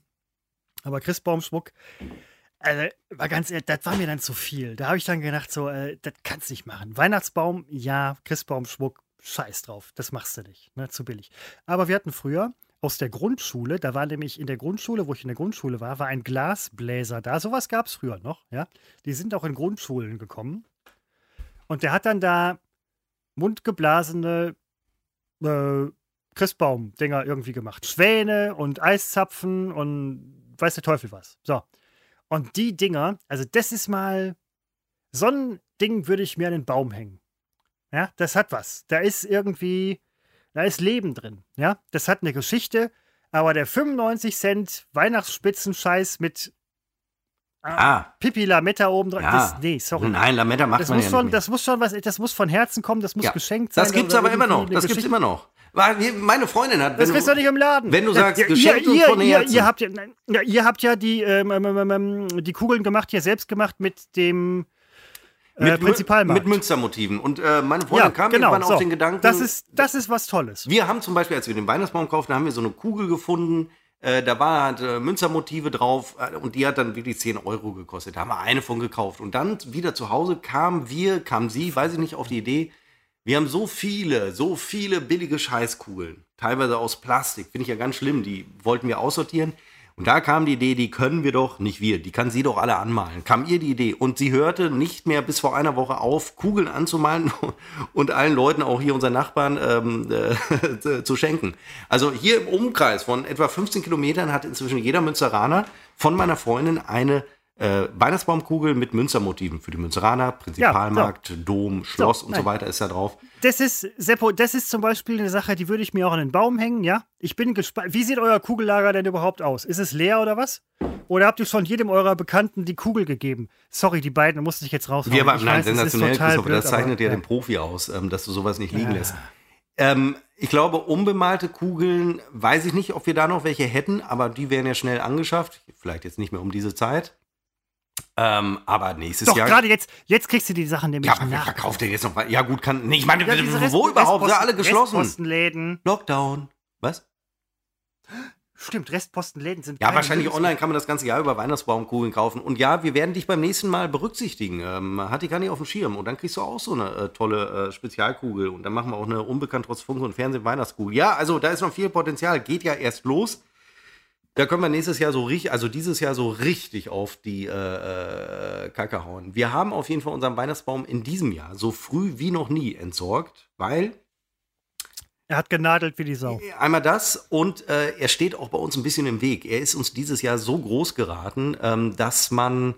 Aber Christbaumschmuck, also, war ganz ehrlich, das war mir dann zu viel. Da habe ich dann gedacht, so, äh, das kannst du nicht machen. Weihnachtsbaum, ja, Christbaumschmuck, scheiß drauf. Das machst du nicht. Ne, zu billig. Aber wir hatten früher aus der Grundschule, da war nämlich in der Grundschule, wo ich in der Grundschule war, war ein Glasbläser da. Sowas gab es früher noch, ja. Die sind auch in Grundschulen gekommen. Und der hat dann da mundgeblasene äh, Christbaum-Dinger irgendwie gemacht. Schwäne und Eiszapfen und weiß der Teufel was. So. Und die Dinger, also das ist mal, so ein Ding würde ich mir an den Baum hängen. Ja, das hat was. Da ist irgendwie, da ist Leben drin. Ja, das hat eine Geschichte, aber der 95 Cent Weihnachtsspitzenscheiß mit Ah. Pipi Lametta oben dran. Ja. Das, nee, sorry. Nein, Lametta macht Das man muss, ja schon, nicht mehr. das muss schon was, das muss von Herzen kommen, das muss Ja. geschenkt sein. Das gibt's aber immer noch. Das gibt's immer noch. Weil Meine Freundin hat, Das kriegst du nicht im Laden. wenn du sagst, ja, geschenkt ihr, ihr, von ihr, Herzen. ihr, habt ja, nein, ihr habt ja die, ähm, ähm, ähm, ähm, die Kugeln gemacht, hier selbst gemacht mit dem mit, Mü- Prinzipalmarkt. mit Münstermotiven. Und äh, meine Freundin ja, kam genau, irgendwann so. auf den Gedanken, Das ist, das ist was Tolles. Wir haben zum Beispiel, als wir den Weihnachtsbaum kauften, haben wir so eine Kugel gefunden. Äh, da war halt, äh, Münzermotive drauf äh, und die hat dann wirklich 10 Euro gekostet. Da haben wir eine von gekauft. Und dann wieder zu Hause kamen wir, kam sie, weiß ich nicht, auf die Idee, wir haben so viele, so viele billige Scheißkugeln. Teilweise aus Plastik. Finde ich ja ganz schlimm. Die wollten wir aussortieren. Und da kam die Idee, die können wir doch, nicht wir, die kann sie doch alle anmalen. Kam ihr die Idee. Und sie hörte nicht mehr bis vor einer Woche auf, Kugeln anzumalen und allen Leuten, auch hier unseren Nachbarn, ähm, äh, zu schenken. Also hier im Umkreis von etwa 15 Kilometern hat inzwischen jeder Münzeraner von meiner Freundin eine äh, Weihnachtsbaumkugel mit Münzermotiven für die Münzeraner, Prinzipalmarkt, Dom, Schloss und so weiter ist da drauf. Das ist, Seppo, das ist zum Beispiel eine Sache, die würde ich mir auch an den Baum hängen, ja? Ich bin gespannt. Wie sieht euer Kugellager denn überhaupt aus? Ist es leer oder was? Oder habt ihr schon jedem eurer Bekannten die Kugel gegeben? Sorry, die beiden musste ich jetzt raushauen. Wir aber, nein, weiß, sensationell, total Christopher, das blöd, zeichnet aber, ja den Profi aus, ähm, dass du sowas nicht liegen lässt. Ähm, ich glaube, unbemalte Kugeln, weiß ich nicht, ob wir da noch welche hätten, aber die wären ja schnell angeschafft. Vielleicht jetzt nicht mehr um diese Zeit. Ähm, aber nächstes Doch, Jahr. gerade jetzt, jetzt kriegst du die Sachen nämlich Ja, aber wer nach. verkauft denn jetzt noch? was? Ja, gut, kann. Nee, ich meine, Ja, wo überhaupt? Sind alle geschlossen. Restpostenläden. Lockdown. Was? Stimmt, Restpostenläden sind Ja, wahrscheinlich Lebens- online kann man das ganze Jahr über Weihnachtsbaumkugeln kaufen. Und ja, wir werden dich beim nächsten Mal berücksichtigen. Ähm, hat die gar nicht auf dem Schirm. Und dann kriegst du auch so eine äh, tolle äh, Spezialkugel. Und dann machen wir auch eine unbekannt trotz Funk und Fernsehen Weihnachtskugel. Ja, also da ist noch viel Potenzial. Geht ja erst los. Da können wir nächstes Jahr so richtig, also dieses Jahr so richtig auf die äh, äh, Kacke hauen. Wir haben auf jeden Fall unseren Weihnachtsbaum in diesem Jahr so früh wie noch nie entsorgt, weil Er hat genadelt wie die Sau. Einmal das und äh, er steht auch bei uns ein bisschen im Weg. Er ist uns dieses Jahr so groß geraten, ähm, dass man,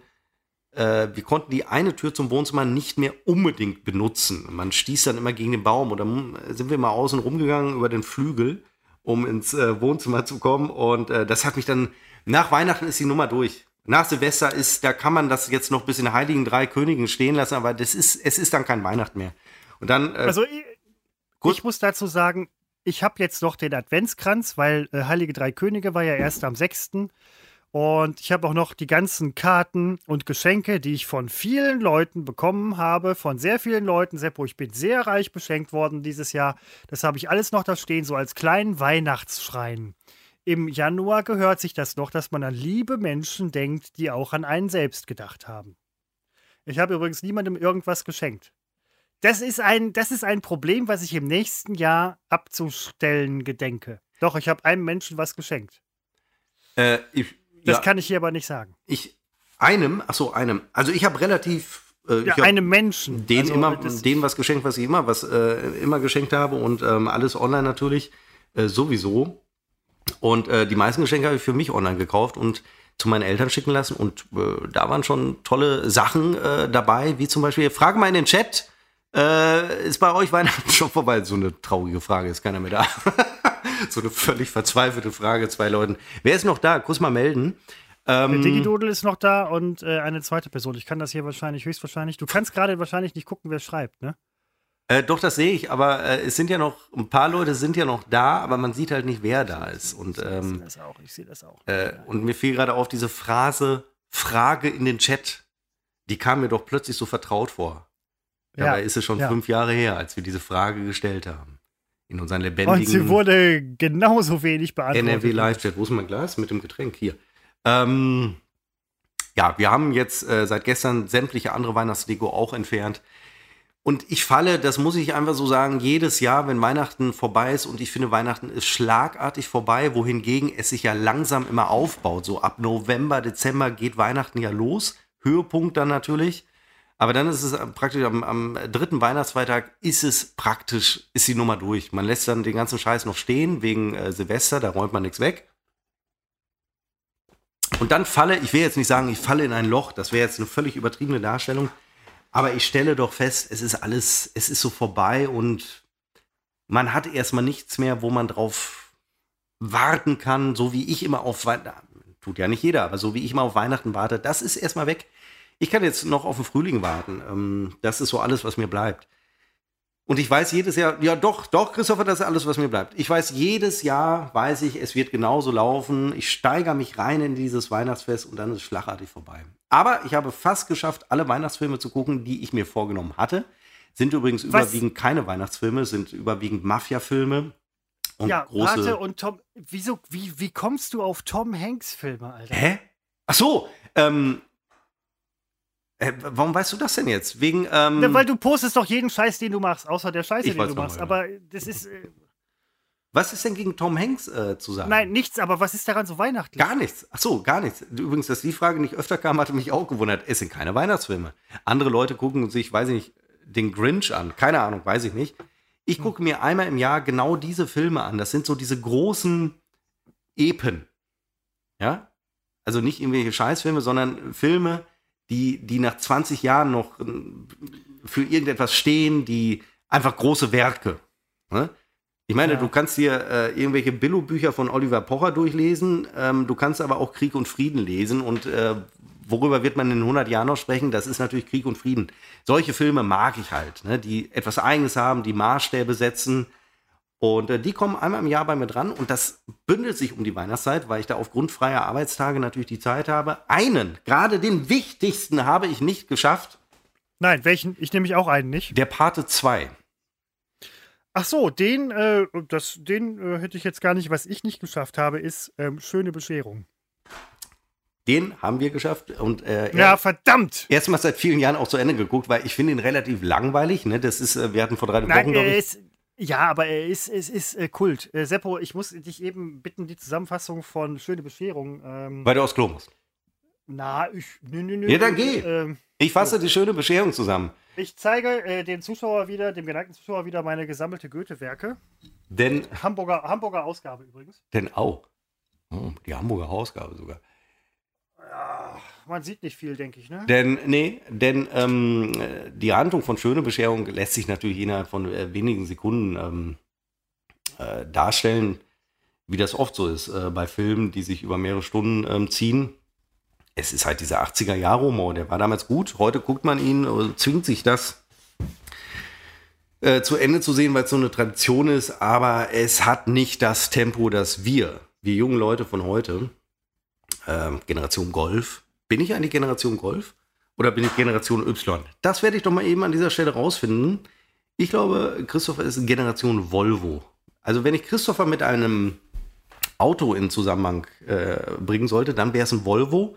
äh, wir konnten die eine Tür zum Wohnzimmer nicht mehr unbedingt benutzen. Man stieß dann immer gegen den Baum und dann sind wir mal außen rumgegangen über den Flügel, um ins äh, Wohnzimmer zu kommen und äh, das hat mich dann, nach Weihnachten ist die Nummer durch. Nach Silvester ist, da kann man das jetzt noch bis in den Heiligen Drei Königen stehen lassen, aber das ist, es ist dann kein Weihnachten mehr. Und dann, äh, Also ich, ich muss dazu sagen, ich habe jetzt noch den Adventskranz, weil äh, Heilige Drei Könige war ja erst am 6. Und ich habe auch noch die ganzen Karten und Geschenke, die ich von vielen Leuten bekommen habe, von sehr vielen Leuten. Seppo, ich bin sehr reich beschenkt worden dieses Jahr. Das habe ich alles noch da stehen, so als kleinen Weihnachtsschrein. Im Januar gehört sich das noch, dass man an liebe Menschen denkt, die auch an einen selbst gedacht haben. Ich habe übrigens niemandem irgendwas geschenkt. Das ist ein, das ist ein Problem, was ich im nächsten Jahr abzustellen gedenke. Doch, ich habe einem Menschen was geschenkt. äh, ich, Das ja. kann ich hier aber nicht sagen. Ich einem, ach so, einem. Also ich habe relativ äh, Ja, einem Menschen. den Also, immer dem was geschenkt, was ich immer was äh, immer geschenkt habe und ähm, alles online natürlich äh, sowieso. Und äh, die meisten Geschenke habe ich für mich online gekauft und zu meinen Eltern schicken lassen und äh, da waren schon tolle Sachen äh, dabei, wie zum Beispiel Frage mal in den Chat. Ist bei euch Weihnachten schon vorbei? So eine traurige Frage, ist keiner mehr da. so eine völlig verzweifelte Frage, zwei Leuten. Wer ist noch da? Kurz mal melden. Ähm, Digidodel ist noch da und äh, eine zweite Person. Ich kann das hier wahrscheinlich, höchstwahrscheinlich. Du kannst gerade wahrscheinlich nicht gucken, wer schreibt, ne? Äh, doch, das sehe ich, aber äh, es sind ja noch, ein paar Leute sind ja noch da, aber man sieht halt nicht, wer da ist. Und, ähm, ich sehe das auch, ich sehe das auch. Äh, und mir fiel gerade auf diese Phrase, Frage in den Chat, die kam mir doch plötzlich so vertraut vor. Dabei ja, ist es schon ja. fünf Jahre her, als wir diese Frage gestellt haben. In unseren lebendigen. Und sie wurde genauso wenig beantwortet. NRW Live-Chat. Wo ist mein Glas mit dem Getränk? Hier. Ähm, ja, wir haben jetzt äh, seit gestern sämtliche andere Weihnachtsdeko auch entfernt. Und ich falle, das muss ich einfach so sagen, jedes Jahr, wenn Weihnachten vorbei ist und ich finde, Weihnachten ist schlagartig vorbei, wohingegen es sich ja langsam immer aufbaut. So ab November, Dezember geht Weihnachten ja los. Höhepunkt dann natürlich. Aber dann ist es praktisch am, am dritten Weihnachtsfeiertag ist es praktisch, ist die Nummer durch. Man lässt dann den ganzen Scheiß noch stehen wegen äh, Silvester, da räumt man nichts weg. Und dann falle, ich will jetzt nicht sagen, ich falle in ein Loch, das wäre jetzt eine völlig übertriebene Darstellung. Aber ich stelle doch fest, es ist alles, es ist so vorbei und man hat erstmal nichts mehr, wo man drauf warten kann, so wie ich immer auf Weihnachten, tut ja nicht jeder, aber so wie ich mal auf Weihnachten warte, das ist erstmal weg. Ich kann jetzt noch auf den Frühling warten. Ähm, das ist so alles, was mir bleibt. Und ich weiß jedes Jahr, ja doch, doch, Christopher, das ist alles, was mir bleibt. Ich weiß, jedes Jahr weiß ich, es wird genauso laufen. Ich steigere mich rein in dieses Weihnachtsfest und dann ist es schlagartig vorbei. Aber ich habe fast geschafft, alle Weihnachtsfilme zu gucken, die ich mir vorgenommen hatte. Sind übrigens was? überwiegend keine Weihnachtsfilme, sind überwiegend Mafia-Filme. Und ja, große warte, und Tom, wieso, wie, wie kommst du auf Tom Hanks-Filme, Alter? Hä? Ach so, ähm, äh, warum weißt du das denn jetzt? Wegen. Ähm Na, weil du postest doch jeden Scheiß, den du machst, außer der Scheiße, den du machst. Mal, aber das ist. Äh was ist denn gegen Tom Hanks äh, zu sagen? Nein, nichts, aber was ist daran so weihnachtlich? Gar nichts. Ach so, gar nichts. Übrigens, dass die Frage nicht öfter kam, hatte mich auch gewundert. Es sind keine Weihnachtsfilme. Andere Leute gucken sich, weiß ich nicht, den Grinch an. Keine Ahnung, weiß ich nicht. Ich hm. gucke mir einmal im Jahr genau diese Filme an. Das sind so diese großen Epen. Ja? Also nicht irgendwelche Scheißfilme, sondern Filme, die, die nach 20 Jahren noch äh, für irgendetwas stehen, die einfach große Werke. Ne? Ich meine, ja. du kannst dir äh, irgendwelche Billo-Bücher von Oliver Pocher durchlesen, ähm, du kannst aber auch Krieg und Frieden lesen und äh, worüber wird man in 100 Jahren noch sprechen? Das ist natürlich Krieg und Frieden. Solche Filme mag ich halt, ne? die etwas Eigenes haben, die Maßstäbe setzen, und äh, die kommen einmal im Jahr bei mir dran und das bündelt sich um die Weihnachtszeit, weil ich da aufgrund freier Arbeitstage natürlich die Zeit habe. Einen, gerade den wichtigsten, habe ich nicht geschafft. Nein, welchen? Ich nehme mich auch einen nicht. Der Pate 2. Ach so, den, äh, das, den äh, hätte ich jetzt gar nicht. Was ich nicht geschafft habe, ist ähm, Schöne Bescherung. Den haben wir geschafft und äh, ja, verdammt! Erstmal seit vielen Jahren auch zu Ende geguckt, weil ich finde ihn relativ langweilig. Ne? Das ist, äh, wir hatten vor drei Nein, Wochen, glaube ich. Ist, ja, aber er ist, es ist äh, Kult. Äh, Seppo, ich muss dich eben bitten, die Zusammenfassung von Schöne Bescherung. Ähm, Weil du aus Klo musst. Na, ich. Nö, nö, nö. Ja, dann geh. Äh, ich fasse so. die schöne Bescherung zusammen. Ich zeige äh, dem Zuschauer wieder, dem geneigten Zuschauer wieder meine gesammelte Goethe-Werke. Denn. Hamburger, Hamburger Ausgabe übrigens. Denn auch. Oh, die Hamburger Ausgabe sogar. Man sieht nicht viel, denke ich, ne? Denn, nee, denn ähm, die Handlung von Schöne Bescherung lässt sich natürlich innerhalb von äh, wenigen Sekunden ähm, äh, darstellen, wie das oft so ist äh, bei Filmen, die sich über mehrere Stunden ähm, ziehen. Es ist halt dieser 80er-Jahre-Humor, der war damals gut. Heute guckt man ihn, äh, zwingt sich das äh, zu Ende zu sehen, weil es so eine Tradition ist, aber es hat nicht das Tempo, das wir, wir jungen Leute von heute, ähm, Generation Golf, bin ich eigentlich Generation Golf oder bin ich Generation Y? Das werde ich doch mal eben an dieser Stelle rausfinden. Ich glaube, Christopher ist Generation Volvo. Also wenn ich Christopher mit einem Auto in Zusammenhang äh, bringen sollte, dann wäre es ein Volvo.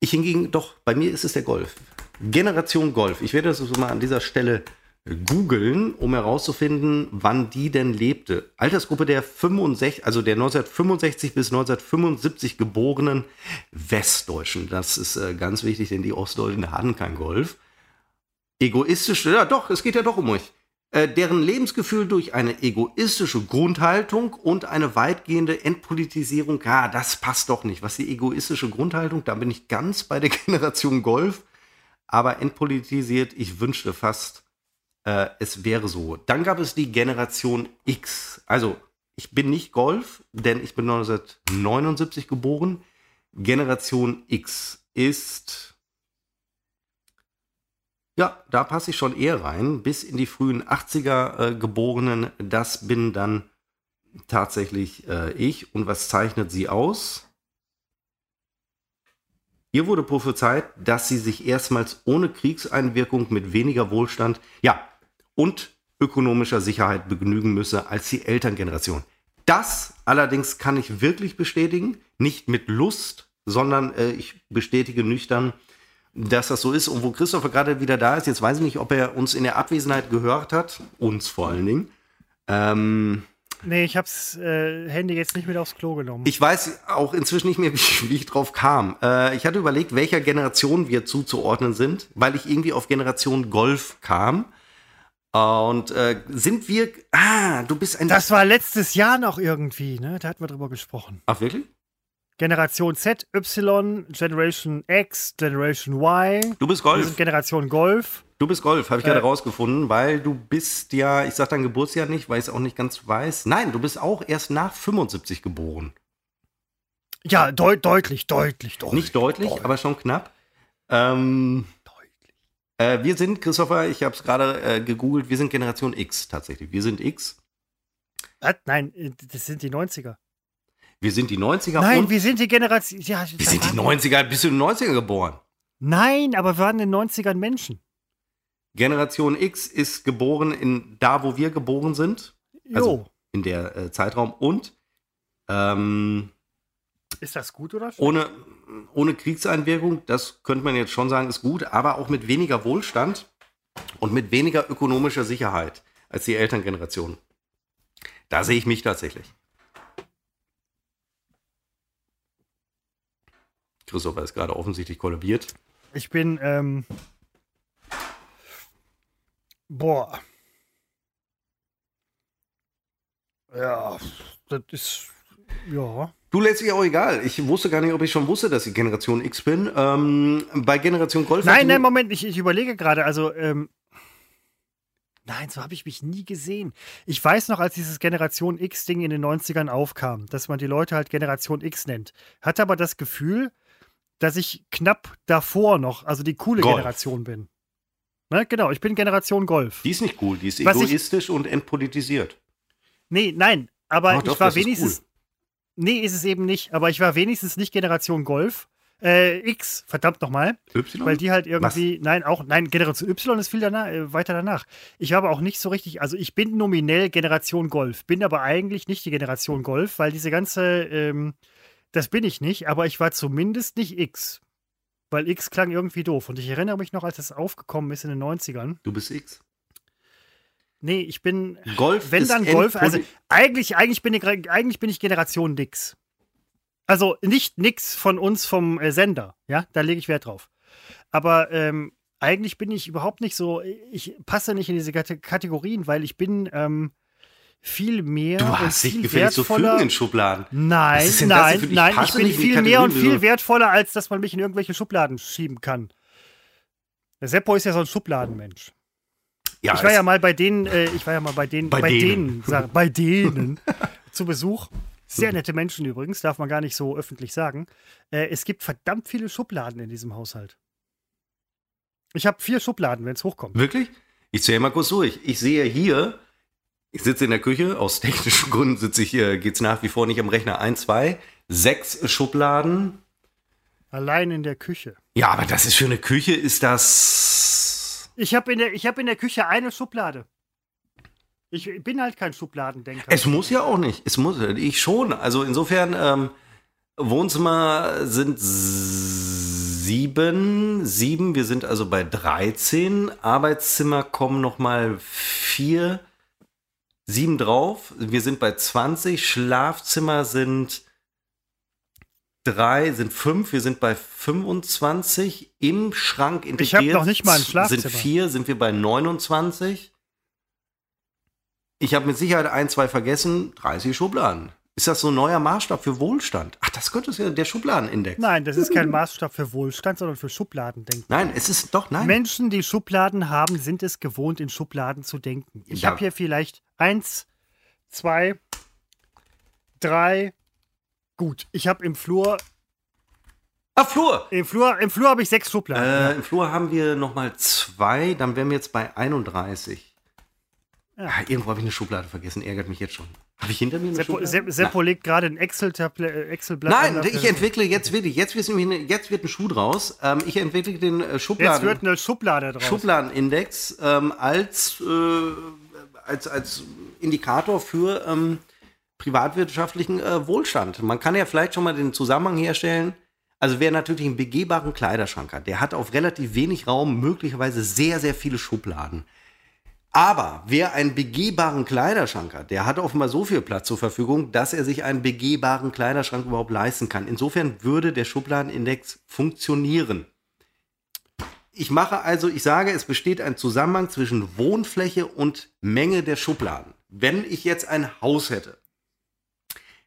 Ich hingegen, doch, bei mir ist es der Golf. Generation Golf. Ich werde das mal an dieser Stelle googeln, um herauszufinden, wann die denn lebte. Altersgruppe der 65, also der 1965 bis 1975 geborenen Westdeutschen. Das ist äh, ganz wichtig, denn die Ostdeutschen hatten kein Golf. Egoistisch, ja doch, es geht ja doch um euch. Äh, deren Lebensgefühl durch eine egoistische Grundhaltung und eine weitgehende Entpolitisierung, ja, das passt doch nicht. Was die egoistische Grundhaltung, da bin ich ganz bei der Generation Golf, aber entpolitisiert, ich wünschte fast, äh, es wäre so. Dann gab es die Generation X. Also, ich bin nicht Golf, denn ich bin 1979 geboren. Generation X ist, ja, da passe ich schon eher rein, bis in die frühen 80er äh, Geborenen, das bin dann tatsächlich äh, ich. Und was zeichnet sie aus? Ihr wurde prophezeit, dass sie sich erstmals ohne Kriegseinwirkung mit weniger Wohlstand, ja, und ökonomischer Sicherheit begnügen müsse als die Elterngeneration. Das allerdings kann ich wirklich bestätigen, nicht mit Lust, sondern äh, ich bestätige nüchtern, dass das so ist. Und wo Christopher gerade wieder da ist, jetzt weiß ich nicht, ob er uns in der Abwesenheit gehört hat, uns vor allen Dingen. Ähm, Nee, ich hab's äh, Handy jetzt nicht mit aufs Klo genommen. Ich weiß auch inzwischen nicht mehr, wie, wie ich drauf kam. Äh, ich hatte überlegt, welcher Generation wir zuzuordnen sind, weil ich irgendwie auf Generation Golf kam. Und äh, sind wir. Ah, du bist ein. Das war letztes Jahr noch irgendwie, ne? Da hatten wir drüber gesprochen. Ach, wirklich? Generation Z, Y, Generation X, Generation Y. Du bist Wir Golf. sind Generation Golf. Du bist Golf, habe ich Äh. gerade rausgefunden, weil du bist ja, ich sag dein Geburtsjahr nicht, weil ich es auch nicht ganz weiß. Nein, du bist auch erst nach 75 geboren. Ja, deut deutlich, deutlich, deutlich. Nicht deutlich, deutlich. aber schon knapp. Ähm. Äh, wir sind, Christopher, ich habe es gerade äh, gegoogelt, wir sind Generation X tatsächlich. Wir sind X. Was? Nein, äh, das sind die 90er. Wir sind die 90er Nein, wir sind die Generation. Ja, wir sind die 90er, bist du in den 90er geboren? Nein, aber wir waren in den 90ern Menschen. Generation X ist geboren in da, wo wir geboren sind, Jo. Also- in der äh, Zeitraum und ähm, ist das gut oder schlecht? ohne, ohne Kriegseinwirkung, das könnte man jetzt schon sagen, ist gut, aber auch mit weniger Wohlstand und mit weniger ökonomischer Sicherheit als die Elterngeneration. Da sehe ich mich tatsächlich. Christopher ist gerade offensichtlich kollabiert. Ich bin, ähm. Boah. Ja, das ist. Ja. Du letztlich auch egal. Ich wusste gar nicht, ob ich schon wusste, dass ich Generation X bin. Ähm, bei Generation Golf. Nein, nein, Moment, ich, ich überlege gerade, also, ähm. Nein, so habe ich mich nie gesehen. Ich weiß noch, als dieses Generation X-Ding in den 90ern aufkam, dass man die Leute halt Generation X nennt. Hatte aber das Gefühl, dass ich knapp davor noch, also die coole Golf. Generation bin. Ne, genau, ich bin Generation Golf. Die ist nicht cool, die ist Was ich- egoistisch und entpolitisiert. Nee, nein, aber Doch, doch, ich war das ist wenigstens. Nee, ist es eben nicht, aber ich war wenigstens nicht Generation Golf. Äh, X, verdammt nochmal. Y? Weil die halt irgendwie, nein, auch, nein, Generation Y ist viel danach, äh, weiter danach. Ich war aber auch nicht so richtig, also ich bin nominell Generation Golf, bin aber eigentlich nicht die Generation Golf, weil diese ganze, ähm, das bin ich nicht, aber ich war zumindest nicht X. Weil X klang irgendwie doof. Und ich erinnere mich noch, als es aufgekommen ist in den 90ern. Du bist X. Nee, ich bin, Golf wenn dann Golf, also eigentlich, eigentlich, bin ich, eigentlich bin ich Generation Nix. Also nicht nix von uns vom äh, Sender, ja, da lege ich Wert drauf. Aber ähm, eigentlich bin ich überhaupt nicht so, ich passe nicht in diese Kate- Kategorien, weil ich bin ähm, viel mehr. Du hast dich gefälligst so fügen in Schubladen. Nein, nein, für- ich nein, ich bin viel mehr und viel wertvoller, als dass man mich in irgendwelche Schubladen schieben kann. Der Seppo ist ja so ein Schubladenmensch. Ja, ich war ja mal bei denen, äh, ich war ja mal bei denen, Bei bei, denen. denen, sag, bei denen zu Besuch. Sehr nette Menschen übrigens, darf man gar nicht so öffentlich sagen. Äh, es gibt verdammt viele Schubladen in diesem Haushalt. Ich habe vier Schubladen, wenn es hochkommt. Wirklich? Ich zähle mal kurz durch. Ich sehe hier, ich sitze in der Küche, aus technischen Gründen sitze ich hier, geht es nach wie vor nicht am Rechner. Ein, zwei, sechs Schubladen. Allein in der Küche. Ja, aber das ist für eine Küche, ist das. Ich habe in, der- hab in der Küche eine Schublade. Ich bin halt kein Schubladendenker. Es muss ja auch nicht. Es muss, ich schon. Also insofern, ähm, Wohnzimmer sind sieben, sieben, wir sind also bei 13. Arbeitszimmer kommen nochmal vier, sieben drauf. Wir sind bei 20. Schlafzimmer sind drei, sind fünf, wir sind bei 25. Im Schrank integriert noch nicht mal ein sind Schlafzimmer. vier, sind wir bei 29. Ich habe mit Sicherheit ein, zwei vergessen. 30 Schubladen. Ist das so ein neuer Maßstab für Wohlstand? Ach, das könnte es ja der Schubladenindex. Nein, das ist kein Maßstab für Wohlstand, sondern für Schubladendenken. Nein, es ist doch, nein. Menschen, die Schubladen haben, sind es gewohnt, in Schubladen zu denken. Ich Ja. habe hier vielleicht eins, zwei, drei. Gut, ich habe im Flur Ah, Flur! Im Flur, im Flur habe ich sechs Schubladen. Äh, Im Flur haben wir nochmal zwei, dann wären wir jetzt bei 31. Ja. Ah, irgendwo habe ich eine Schublade vergessen, ärgert mich jetzt schon. Habe ich hinter mir eine Seppo, Schublade? Seppo legt gerade ein Excel-Blatt Excel Nein, ich entwickle jetzt wirklich, jetzt, jetzt wird ein Schuh draus. Ähm, ich entwickle den äh, Schubladen. Jetzt wird eine Schublade draus. Schubladenindex ähm, als, äh, als, als Indikator für ähm, privatwirtschaftlichen äh, Wohlstand. Man kann ja vielleicht schon mal den Zusammenhang herstellen. Also wer natürlich einen begehbaren Kleiderschrank hat, der hat auf relativ wenig Raum möglicherweise sehr, sehr viele Schubladen. Aber wer einen begehbaren Kleiderschrank hat, der hat offenbar so viel Platz zur Verfügung, dass er sich einen begehbaren Kleiderschrank überhaupt leisten kann. Insofern würde der Schubladenindex funktionieren. Ich mache also, ich sage, es besteht ein Zusammenhang zwischen Wohnfläche und Menge der Schubladen. Wenn ich jetzt ein Haus hätte,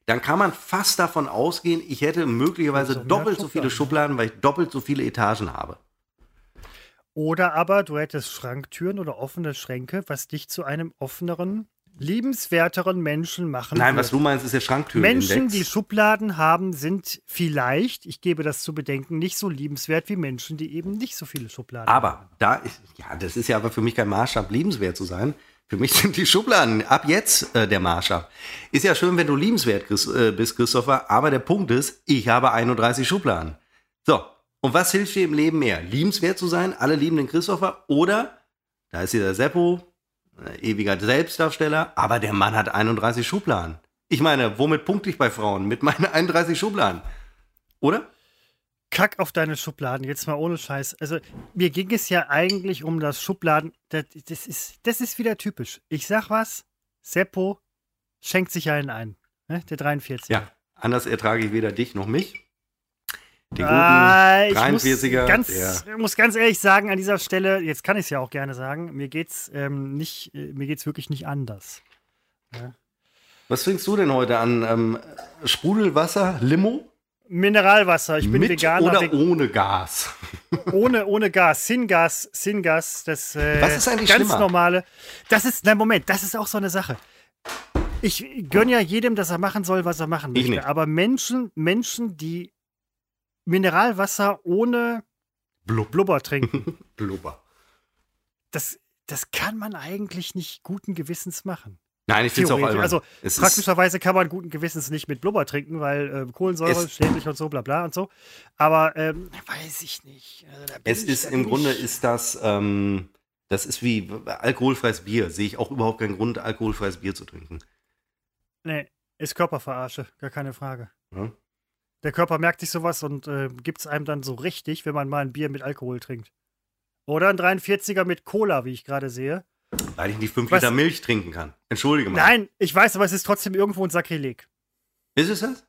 dann kann man fast davon ausgehen, ich hätte möglicherweise doppelt so viele Schubladen, weil ich doppelt so viele Etagen habe. Oder aber du hättest Schranktüren oder offene Schränke, was dich zu einem offeneren, liebenswerteren Menschen machen Nein, wird. was du meinst, ist der Schranktüren. Menschen, die Schubladen haben, sind vielleicht, ich gebe das zu bedenken, nicht so liebenswert wie Menschen, die eben nicht so viele Schubladen aber haben. Aber da ist, ja, das ist ja aber für mich kein Maßstab, liebenswert zu sein. Für mich sind die Schubladen ab jetzt äh, der Maßstab. Ist ja schön, wenn du liebenswert äh, bist, Christopher, aber der Punkt ist, ich habe 31 Schubladen. So, und was hilft dir im Leben mehr? Liebenswert zu sein, alle lieben den Christopher oder, da ist hier der Seppo, ewiger Selbstdarsteller, aber der Mann hat 31 Schubladen. Ich meine, womit punkte ich bei Frauen? Mit meinen 31 Schubladen. Oder? Kack auf deine Schubladen, jetzt mal ohne Scheiß. Also, mir ging es ja eigentlich um das Schubladen. Das, das, ist, das ist wieder typisch. Ich sag was, Seppo schenkt sich einen ein. Ne? Der 43. Ja, anders ertrage ich weder dich noch mich. Den guten äh, ich 43er. Muss ganz, muss ganz ehrlich sagen, an dieser Stelle, jetzt kann ich es ja auch gerne sagen, mir geht's ähm, nicht, äh, mir geht's wirklich nicht anders. Ja. Was trinkst du denn heute an? Ähm, Sprudelwasser, Limo? Mineralwasser. Ich bin Mit Veganer. Oder ohne Gas? ohne, ohne Gas. Syngas, Syngas, das äh, Was ist eigentlich ganz schlimmer? normale. Das ist, nein, Moment, das ist auch so eine Sache. Ich gönne ja jedem, dass er machen soll, was er machen möchte. Aber Menschen, Menschen, die Mineralwasser ohne Blub. Blubber trinken. Blubber. Das, das kann man eigentlich nicht guten Gewissens machen. Nein, ich finde es auch albern. Also es praktischerweise kann man guten Gewissens nicht mit Blubber trinken, weil äh, Kohlensäure ist schädlich und so, bla bla und so. Aber ähm, weiß ich nicht. Also, es ich, ist im Grunde ist das, ähm, das ist wie alkoholfreies Bier. Sehe ich auch überhaupt keinen Grund, alkoholfreies Bier zu trinken. Nee, ist Körperverarsche, gar keine Frage. Ja? Der Körper merkt sich sowas und äh, gibt es einem dann so richtig, wenn man mal ein Bier mit Alkohol trinkt. Oder ein 43er mit Cola, wie ich gerade sehe. Weil ich nicht 5 Liter Milch trinken kann. Entschuldige mal. Nein, ich weiß, aber es ist trotzdem irgendwo ein Sakrileg. Ist es das?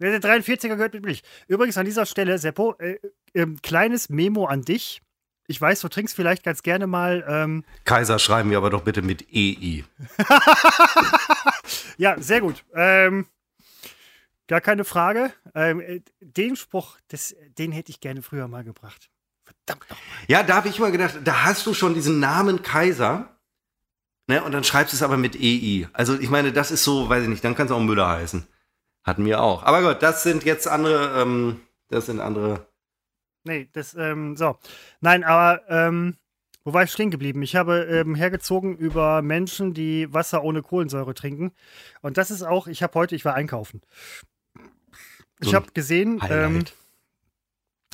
Der 43er gehört mit Milch. Übrigens an dieser Stelle, Seppo, äh, äh, kleines Memo an dich. Ich weiß, du trinkst vielleicht ganz gerne mal. Ähm Kaiser schreiben wir aber doch bitte mit EI. ja, sehr gut. Ähm, Gar keine Frage. Ähm, äh, den Spruch, das, den hätte ich gerne früher mal gebracht. Verdammt nochmal. Ja, da habe ich mal gedacht, da hast du schon diesen Namen Kaiser. Ne, und dann schreibst du es aber mit EI. Also ich meine, das ist so, weiß ich nicht, dann kann es auch Müller heißen. Hatten wir auch. Aber gut, das sind jetzt andere, ähm, das sind andere. Nee, das, ähm, so. Nein, aber, ähm, wo war ich stehen geblieben? Ich habe ähm, hergezogen über Menschen, die Wasser ohne Kohlensäure trinken. Und das ist auch, ich habe heute, ich war einkaufen. Ich habe gesehen, ähm,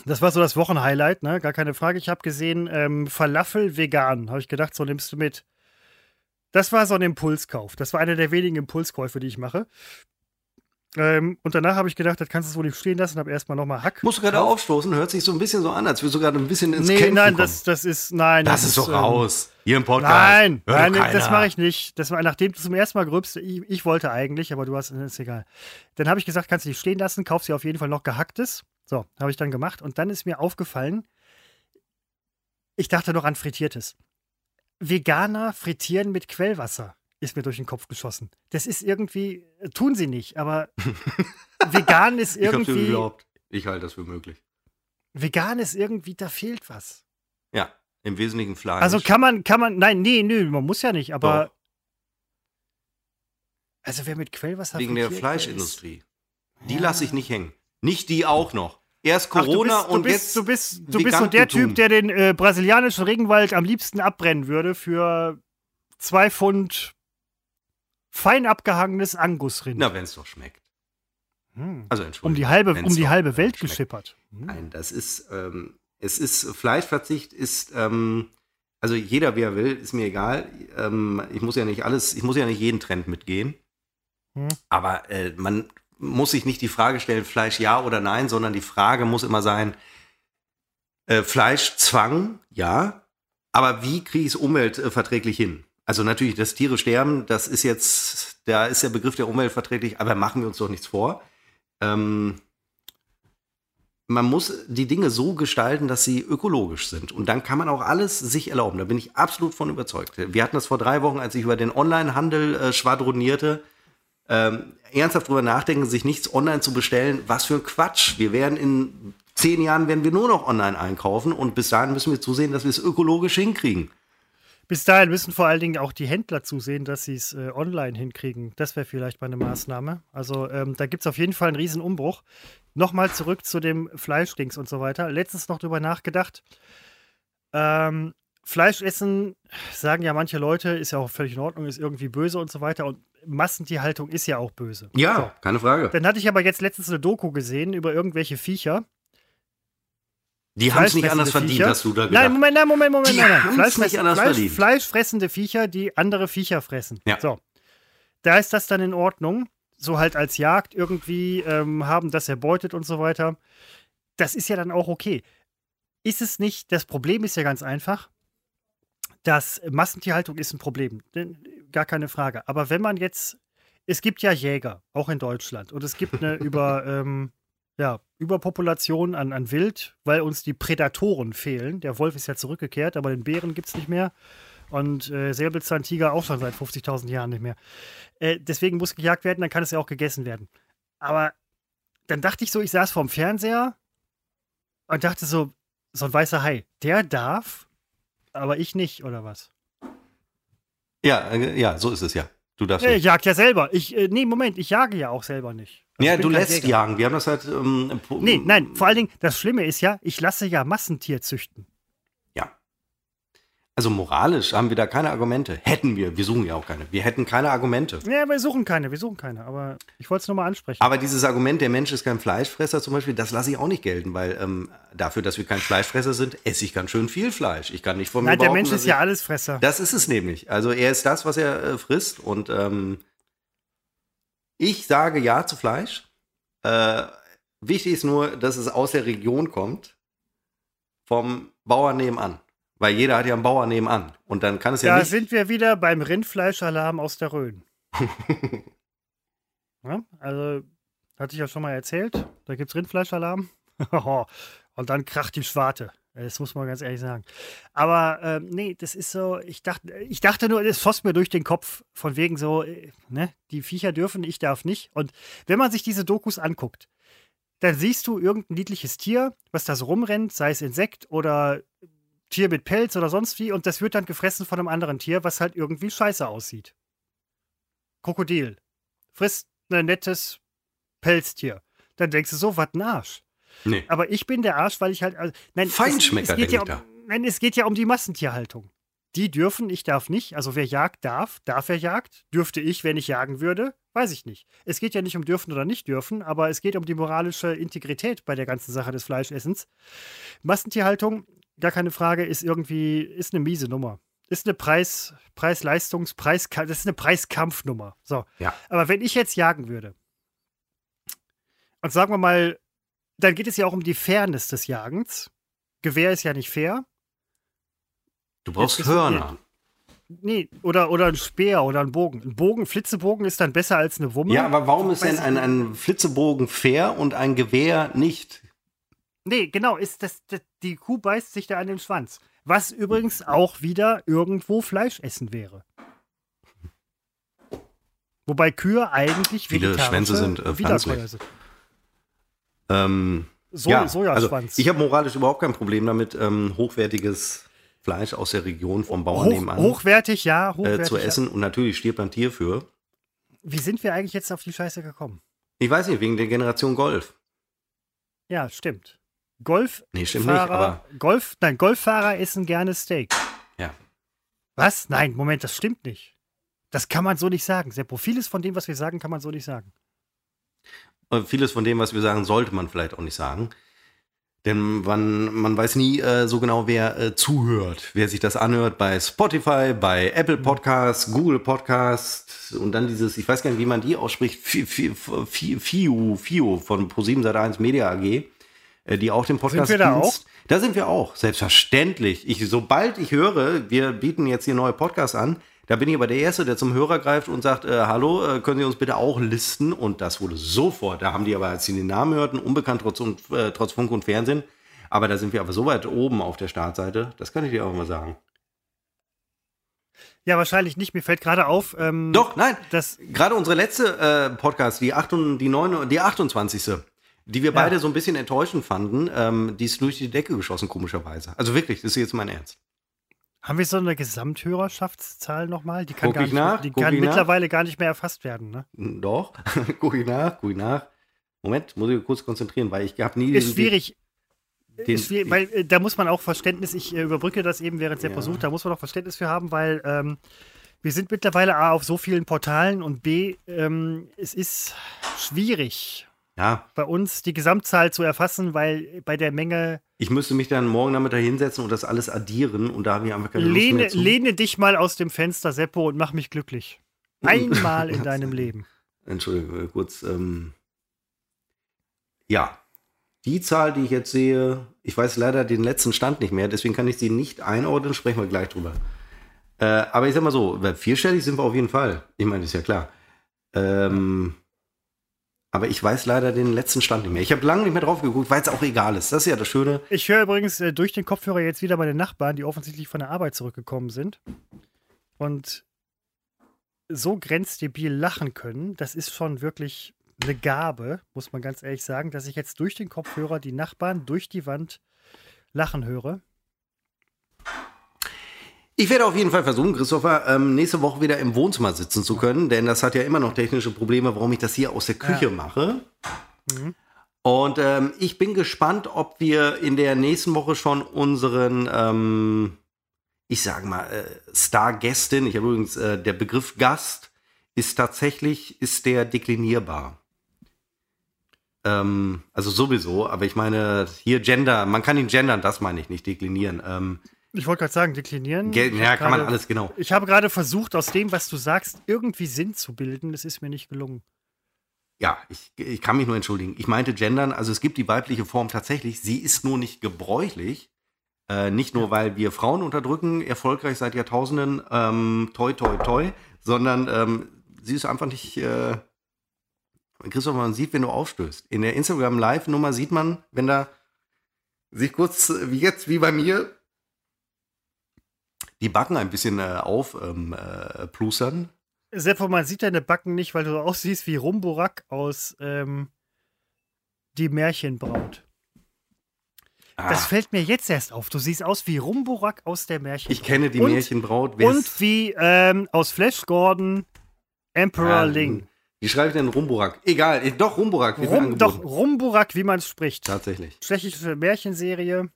das war so das Wochenhighlight, ne? Gar keine Frage. Ich habe gesehen, ähm, Falafel vegan. Habe ich gedacht, so nimmst du mit. Das war so ein Impulskauf. Das war einer der wenigen Impulskäufe, die ich mache. Ähm, und danach habe ich gedacht, das kannst du so nicht stehen lassen, habe erstmal nochmal Hack. Musst du gerade aufstoßen, hört sich so ein bisschen so an, als würdest du gerade ein bisschen ins nee, Kämpfen nein, kommen. das, das ist, nein. Das, das ist doch ähm, raus. Hier im Podcast. Nein, nein das mache ich nicht. Das war, nachdem du zum ersten Mal grübst, ich, ich wollte eigentlich, aber du hast, ist egal. Dann habe ich gesagt, kannst du nicht stehen lassen, kauf sie auf jeden Fall noch gehacktes. So, habe ich dann gemacht. Und dann ist mir aufgefallen, ich dachte noch an Frittiertes. Veganer frittieren mit Quellwasser ist mir durch den Kopf geschossen. Das ist irgendwie, tun sie nicht, aber vegan ist irgendwie. Ich hab's geglaubt. Ich halte das für möglich. Vegan ist irgendwie, da fehlt was. Ja, im Wesentlichen Fleisch. Also kann man, kann man, nein, nee, nee, man muss ja nicht, aber. Doch. Also wer mit Quellwasser Wegen der Fleischindustrie. Die ja. lasse ich nicht hängen. Nicht die auch noch. Erst Corona Ach, du bist, und du bist, jetzt. Du bist, du bist so der Typ, der den äh, brasilianischen Regenwald am liebsten abbrennen würde für zwei Pfund fein abgehangenes Angusrind. Na, wenn es doch schmeckt. Hm. Also Um Entschuldigung. die halbe, um die halbe äh, Welt schmeckt. geschippert. Hm. Nein, das ist, ähm, es ist, Fleischverzicht ist, ähm, also jeder wie er will, ist mir egal. Ähm, ich muss ja nicht alles, ich muss ja nicht jeden Trend mitgehen. Hm. Aber äh, man muss sich nicht die Frage stellen, Fleisch ja oder nein, sondern die Frage muss immer sein, äh, Fleischzwang, ja, aber wie kriege ich es umweltverträglich hin? Also natürlich, dass Tiere sterben, das ist jetzt, da ist der Begriff der umweltverträglich, aber machen wir uns doch nichts vor. Ähm, man muss die Dinge so gestalten, dass sie ökologisch sind. Und dann kann man auch alles sich erlauben. Da bin ich absolut von überzeugt. Wir hatten das vor drei Wochen, als ich über den Onlinehandel äh, schwadronierte. Ähm, ernsthaft drüber nachdenken, sich nichts online zu bestellen. Was für ein Quatsch. Wir werden in zehn Jahren werden wir nur noch online einkaufen und bis dahin müssen wir zusehen, dass wir es ökologisch hinkriegen. Bis dahin müssen vor allen Dingen auch die Händler zusehen, dass sie es äh, online hinkriegen. Das wäre vielleicht mal eine Maßnahme. Also ähm, da gibt es auf jeden Fall einen riesen Umbruch. Nochmal zurück zu dem Fleischdings und so weiter. Letztens noch drüber nachgedacht. Ähm, Fleisch essen, sagen ja manche Leute, ist ja auch völlig in Ordnung, ist irgendwie böse und so weiter. Und Massentierhaltung ist ja auch böse. Ja, So. keine Frage. Dann hatte ich aber jetzt letztens eine Doku gesehen über irgendwelche Viecher. Die haben es nicht anders verdient, Viecher. hast du da gedacht. Nein, Moment, nein, Moment, Moment, Die nein, nein. Fleischfress- nicht anders Fleisch, verdient. Fleischfressende Viecher, die andere Viecher fressen. Ja. So. Da ist das dann in Ordnung. So halt als Jagd irgendwie ähm, haben das erbeutet und so weiter. Das ist ja dann auch okay. Ist es nicht, das Problem ist ja ganz einfach, dass Massentierhaltung ist ein Problem. Gar keine Frage. Aber wenn man jetzt, es gibt ja Jäger, auch in Deutschland, und es gibt eine über, ähm, ja, Überpopulation an, an Wild, weil uns die Prädatoren fehlen. Der Wolf ist ja zurückgekehrt, aber den Bären gibt es nicht mehr. Und äh, Säbelzahntiger auch schon seit 50.000 Jahren nicht mehr. Äh, deswegen muss gejagt werden, dann kann es ja auch gegessen werden. Aber dann dachte ich so, ich saß vorm Fernseher und dachte so, so ein weißer Hai, der darf, aber ich nicht, oder was? Ja, äh, ja, so ist es ja. Du darfst ich jag ja selber. Ich, äh, nee, Moment, ich jage ja auch selber nicht. Also Ja, du lässt Jäger. jagen. Wir haben das halt. Ähm, Nee, nein, vor allen Dingen, das Schlimme ist ja, ich lasse ja Massentier züchten. Also moralisch haben wir da keine Argumente. Hätten wir, wir suchen ja auch keine. Wir hätten keine Argumente. Ja, wir suchen keine, wir suchen keine, aber ich wollte es nur mal ansprechen. Aber dieses Argument, der Mensch ist kein Fleischfresser zum Beispiel, das lasse ich auch nicht gelten, weil ähm, dafür, dass wir kein Fleischfresser sind, esse ich ganz schön viel Fleisch. Ich kann nicht von mir Nein, der Mensch ist ja ich- Allesfresser. Das ist es nämlich. Also er ist das, was er äh, frisst. Und ähm, ich sage ja zu Fleisch. Äh, wichtig ist nur, dass es aus der Region kommt, vom Bauern nebenan. Weil jeder hat ja einen Bauern nebenan. Und dann kann es ja Da nicht. sind wir wieder beim Rindfleischalarm aus der Rhön. ja, also, hatte ich ja schon mal erzählt. Da gibt es Rindfleischalarm. Und dann kracht die Schwarte. Das muss man ganz ehrlich sagen. Aber ähm, nee, das ist so, ich dachte, ich dachte nur, es schoss mir durch den Kopf, von wegen so, äh, ne, die Viecher dürfen, ich darf nicht. Und wenn man sich diese Dokus anguckt, dann siehst du irgendein niedliches Tier, was da so rumrennt, sei es Insekt oder Tier mit Pelz oder sonst wie, und das wird dann gefressen von einem anderen Tier, was halt irgendwie scheiße aussieht. Krokodil. Frisst ein nettes Pelztier. Dann denkst du so, was ein Arsch. Nee. Aber ich bin der Arsch, weil ich halt. Also, nein, Feinschmecker, es, es geht ja um, Nein, es geht ja um die Massentierhaltung. Die dürfen, ich darf nicht. Also wer jagt darf, darf er jagt. Dürfte ich, wenn ich jagen würde? Weiß ich nicht. Es geht ja nicht um dürfen oder nicht dürfen, aber es geht um die moralische Integrität bei der ganzen Sache des Fleischessens. Massentierhaltung, gar keine Frage, ist irgendwie, ist eine miese Nummer. Ist eine Preis, Preis-Leistungs-, Preis, das ist eine Preiskampfnummer. So. Ja. Aber wenn ich jetzt jagen würde, und sagen wir mal, dann geht es ja auch um die Fairness des Jagens. Gewehr ist ja nicht fair. Du brauchst Jetzt Hörner. Nee, oder, oder ein Speer oder ein Bogen. Ein Bogen, Flitzebogen ist dann besser als eine Wumme. Ja, aber warum ist denn ein, ein Flitzebogen fair und ein Gewehr nicht? Nee, genau, ist das, das, die Kuh beißt sich da an den Schwanz. Was übrigens auch wieder irgendwo Fleischessen wäre. Wobei Kühe eigentlich Viele Schwänze sind, äh, pflanzlich. sind. Ähm, So, ja, also Sojaschwanz. ich habe moralisch überhaupt kein Problem damit, ähm, hochwertiges Fleisch aus der Region vom Bauern Hoch, nebenan hochwertig, ja, äh, hochwertig. zu ja. essen. Und natürlich stirbt ein Tier für. Wie sind wir eigentlich jetzt auf die Scheiße gekommen? Ich weiß nicht, wegen der Generation Golf. Ja, stimmt. Golf. Nee, stimmt nicht, aber. Golf, nein, Golffahrer essen gerne Steak. Ja. Was? Nein, Moment, das stimmt nicht. Das kann man so nicht sagen. Seppo, vieles von dem, was wir sagen, kann man so nicht sagen. Und vieles von dem, was wir sagen, sollte man vielleicht auch nicht sagen. Denn man, man weiß nie äh, so genau, wer äh, zuhört, wer sich das anhört bei Spotify, bei Apple Podcasts, Google Podcasts und dann dieses, ich weiß gar nicht, wie man die ausspricht, FIU, FIU von Pro7 Sat1 Media AG, äh, die auch den Podcast Sind wir da auch? Da sind wir auch, selbstverständlich. Ich, sobald ich höre, wir bieten jetzt hier neue Podcasts an, da bin ich aber der Erste, der zum Hörer greift und sagt, äh, hallo, äh, können Sie uns bitte auch listen? Und das wurde sofort, da haben die aber, als sie den Namen hörten, unbekannt trotz, und, äh, trotz Funk und Fernsehen. Aber da sind wir aber so weit oben auf der Startseite, das kann ich dir auch mal sagen. Ja, wahrscheinlich nicht. Mir fällt gerade auf. Ähm, Doch, nein, das, gerade unsere letzte äh, Podcast, die, 8 und, die, 9, die 28. Die wir Ja. beide so ein bisschen enttäuschend fanden, ähm, die ist durch die Decke geschossen, komischerweise. Also wirklich, das ist jetzt mein Ernst. haben wir so eine Gesamthörerschaftszahl nochmal? Die kann, Guck gar ich nicht, nach, die kann ich nach. mittlerweile gar nicht mehr erfasst werden. Ne? Doch, guck ich nach, guck ich nach. Moment, muss ich kurz konzentrieren, weil ich habe nie Ist schwierig. Den, ist schwierig weil äh, da muss man auch Verständnis, ich äh, überbrücke das eben, während Seppo Ja. sucht, da muss man auch Verständnis für haben, weil ähm, wir sind mittlerweile A auf so vielen Portalen und B, ähm, es ist schwierig ja, bei uns die Gesamtzahl zu erfassen, weil bei der Menge ich müsste mich dann morgen Nachmittag hinsetzen und das alles addieren und da habe ich einfach keine Lust lehne, mehr zu. lehne dich mal aus dem Fenster, Seppo, und mach mich glücklich. Einmal in deinem Leben. Entschuldigung, äh, kurz. Ähm, ja, die Zahl, die ich jetzt sehe, ich weiß leider den letzten Stand nicht mehr, deswegen kann ich sie nicht einordnen, sprechen wir gleich drüber. Äh, aber ich sag mal so, weil vierstellig sind wir auf jeden Fall. Ich meine, ist ja klar. Ähm, aber ich weiß leider den letzten Stand nicht mehr. Ich habe lange nicht mehr drauf geguckt, weil es auch egal ist. Das ist ja das Schöne. Ich höre übrigens äh, durch den Kopfhörer jetzt wieder meine Nachbarn, die offensichtlich von der Arbeit zurückgekommen sind und so grenzdebil lachen können. Das ist schon wirklich eine Gabe, muss man ganz ehrlich sagen, dass ich jetzt durch den Kopfhörer die Nachbarn durch die Wand lachen höre. Ich werde auf jeden Fall versuchen, Christopher, ähm, nächste Woche wieder im Wohnzimmer sitzen zu können, denn das hat ja immer noch technische Probleme, warum ich das hier aus der Küche Ja. mache. Mhm. Und ähm, ich bin gespannt, ob wir in der nächsten Woche schon unseren, ähm, ich sage mal, äh, Star-Gästin, ich habe übrigens, äh, der Begriff Gast ist tatsächlich, ist der deklinierbar. Ähm, also sowieso, aber ich meine, hier Gender, man kann ihn gendern, das meine ich nicht, deklinieren. Ich wollte gerade sagen, deklinieren. Ge- Ich ja, kann man gerade- alles, genau. Ich habe gerade versucht, aus dem, was du sagst, irgendwie Sinn zu bilden. Das ist mir nicht gelungen. Ja, ich, ich kann mich nur entschuldigen. Ich meinte gendern, also es gibt die weibliche Form tatsächlich, sie ist nur nicht gebräuchlich. Äh, nicht nur, weil wir Frauen unterdrücken, erfolgreich seit Jahrtausenden, ähm, toi, toi, toi, sondern ähm, sie ist einfach nicht. Äh, Christoph, man sieht, wenn du aufstößt. In der Instagram-Live-Nummer sieht man, wenn da sich kurz, wie jetzt, wie bei mir, die Backen ein bisschen äh, aufplustern. Äh, plustern. Seppo, man sieht deine Backen nicht, weil du so aussiehst wie Rumburak aus ähm, Die Märchenbraut. Das Ah, fällt mir jetzt erst auf. Du siehst aus wie Rumburak aus der Märchenbraut. ich kenne die und, Märchenbraut. Wer Und wie ähm, aus Flash Gordon Emperor Ja, Ling. Wie schreibe ich denn Rumburak? Egal, doch Rumburak. Rum, doch. Rumburak, wie man es spricht. Tatsächlich. Tschechische Märchenserie.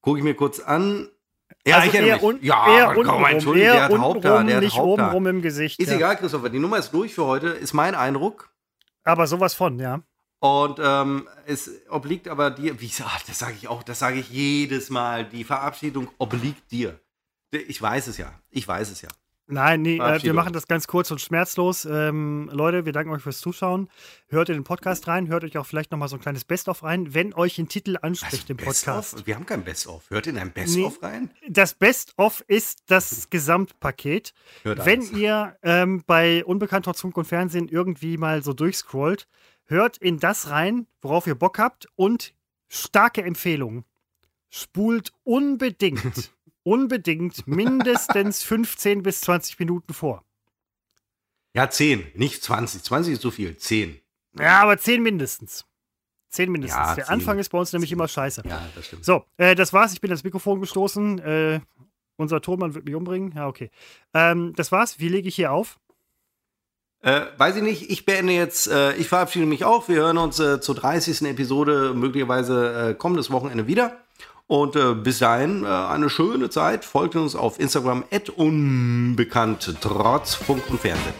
Gucke ich mir kurz an. Ja, also ich eher, mich. ja, eher komm, untenrum, Entschuldigung, der hat Haupt da, der hat nicht Haupt da. im Gesicht. Ist ja. egal, Christopher, die Nummer ist durch für heute, ist mein Eindruck. Aber sowas von, ja. Und ähm, es obliegt aber dir, wie ach, das sage ich auch, das sage ich jedes Mal, die Verabschiedung obliegt dir. Ich weiß es ja, ich weiß es ja. Nein, nee, äh, wir machen das ganz kurz und schmerzlos. Ähm, Leute, wir danken euch fürs Zuschauen. Hört in den Podcast rein, hört euch auch vielleicht nochmal so ein kleines Best-of rein, wenn euch ein Titel anspricht im Best Podcast. of? Wir haben kein Best-of. Hört in ein Best-of rein? Das Best-of ist das Gesamtpaket. Hört Wenn alles. ihr ähm, bei Unbekannt trotz Funk und Fernsehen irgendwie mal so durchscrollt, hört in das rein, worauf ihr Bock habt und starke Empfehlung. Spult unbedingt, unbedingt mindestens 15 bis 20 Minuten vor. Ja, 10, nicht 20. 20 ist zu viel. 10. Ja, aber 10 mindestens. 10 mindestens. Ja, Der 10. Anfang ist bei uns nämlich immer scheiße. Ja, das stimmt. So, äh, das war's. Ich bin ans Mikrofon gestoßen. Äh, unser Tonmann wird mich umbringen. Ja, okay. Ähm, das war's. Wie lege ich hier auf? Äh, weiß ich nicht, ich beende jetzt, äh, ich verabschiede mich auch. Wir hören uns äh, zur 30. Episode möglicherweise äh, kommendes Wochenende wieder. Und äh, bis dahin äh, eine schöne Zeit. Folgt uns auf Instagram unbekannt trotz Funk und Fernsehen.